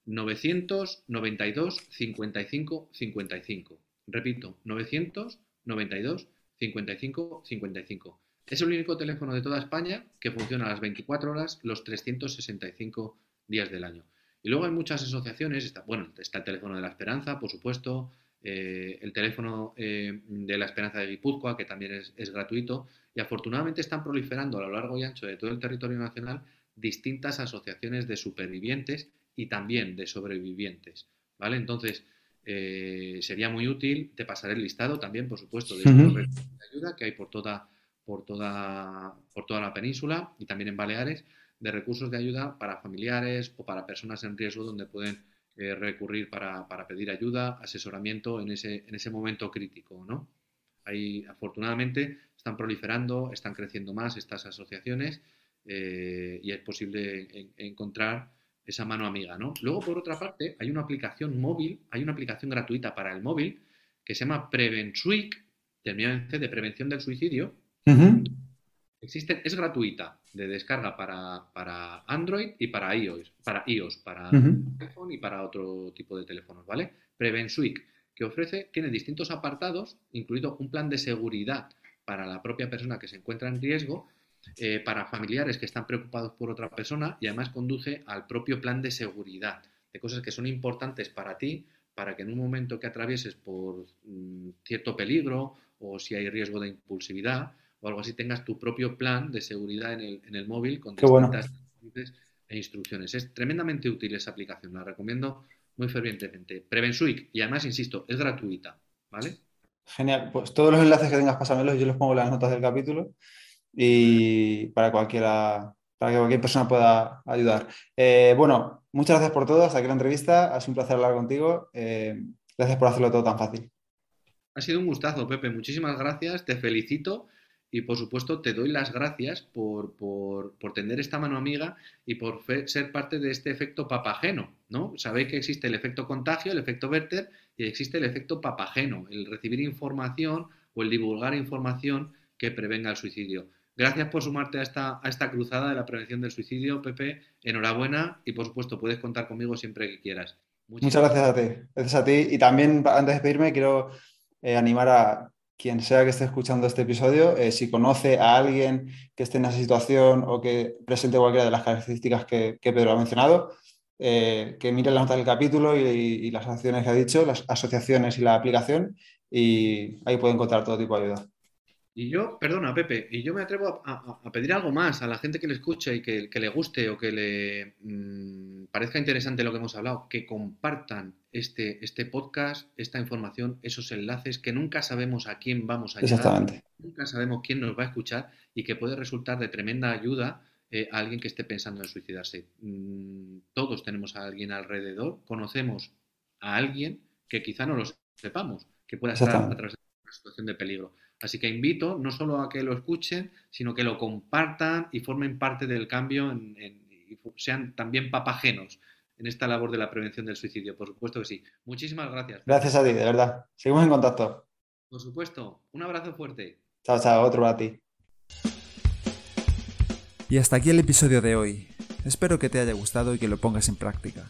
992 55 55. Repito, 992 55 55. Es el único teléfono de toda España que funciona a las 24 horas los 365 días del año. Y luego hay muchas asociaciones, está, bueno, está el teléfono de la Esperanza, por supuesto, eh, el teléfono eh, de la Esperanza de Guipúzcoa, que también es, gratuito, y afortunadamente están proliferando a lo largo y ancho de todo el territorio nacional distintas asociaciones de supervivientes y también de sobrevivientes. ¿Vale? Entonces, eh, sería muy útil, te pasaré el listado también, por supuesto, de, de ayuda que hay por toda, por, toda, por toda la península y también en Baleares, de recursos de ayuda para familiares o para personas en riesgo donde pueden eh, recurrir para, pedir ayuda, asesoramiento en ese, en ese momento crítico, ¿no? Ahí, afortunadamente, están proliferando, están creciendo más estas asociaciones eh, y es posible encontrar esa mano amiga, ¿no? Luego, por otra parte, hay una aplicación móvil, hay una aplicación gratuita para el móvil que se llama Prevensuic, terminado en C de prevención del suicidio, Existe, es gratuita de descarga para, Android y para iOS, para iOS, para iPhone y para otro tipo de teléfonos, ¿vale? PreventSuite, que ofrece, tiene distintos apartados, incluido un plan de seguridad para la propia persona que se encuentra en riesgo, eh, para familiares que están preocupados por otra persona y además conduce al propio plan de seguridad, de cosas que son importantes para ti, para que en un momento que atravieses por mm, cierto peligro o si hay riesgo de impulsividad, o algo así tengas tu propio plan de seguridad en el, en el móvil con distintas e instrucciones. Es tremendamente útil esa aplicación, la recomiendo muy fervientemente. PrevenSuic, y además, insisto, es gratuita, ¿vale? Genial, pues todos los enlaces que tengas, pásamelos, yo los pongo en las notas del capítulo y para cualquiera, para que cualquier persona pueda ayudar. Eh, bueno, muchas gracias por todo, hasta aquí la entrevista, ha sido un placer hablar contigo, eh, gracias por hacerlo todo tan fácil. Ha sido un gustazo, Pepe, muchísimas gracias, te felicito y por supuesto te doy las gracias por, por, por tener esta mano amiga y por ser parte de este efecto papageno, ¿no? Sabéis que existe el efecto contagio, el efecto Werther y existe el efecto papageno, el recibir información o el divulgar información que prevenga el suicidio. Gracias por sumarte a esta, a esta cruzada de la prevención del suicidio, Pepe. Enhorabuena y por supuesto puedes contar conmigo siempre que quieras. Muchas gracias a ti. Gracias a ti. Y también, antes de despedirme, quiero eh, animar a quien sea que esté escuchando este episodio, eh, si conoce a alguien que esté en esa situación o que presente cualquiera de las características que, Pedro ha mencionado, eh, que mire las notas del capítulo y, las acciones que ha dicho, las asociaciones y la aplicación, y ahí puede encontrar todo tipo de ayuda. Y yo, perdona, Pepe, y yo me atrevo a, pedir algo más a la gente que le escuche y que, le guste o que le mm, parezca interesante lo que hemos hablado, que compartan este, este podcast, esta información, esos enlaces, que nunca sabemos a quién vamos a llegar, Exactamente. nunca sabemos quién nos va a escuchar y que puede resultar de tremenda ayuda eh, a alguien que esté pensando en suicidarse. Mm, todos tenemos a alguien alrededor, conocemos a alguien que quizá no lo sepamos, que pueda estar a través de una situación de peligro. Así que invito no solo a que lo escuchen, sino que lo compartan y formen parte del cambio y sean también papagenos en esta labor de la prevención del suicidio. Por supuesto que sí. Muchísimas gracias. Gracias a ti, de verdad. Seguimos en contacto. Por supuesto. Un abrazo fuerte. Chao, chao. Otro para ti. Y hasta aquí el episodio de hoy. Espero que te haya gustado y que lo pongas en práctica.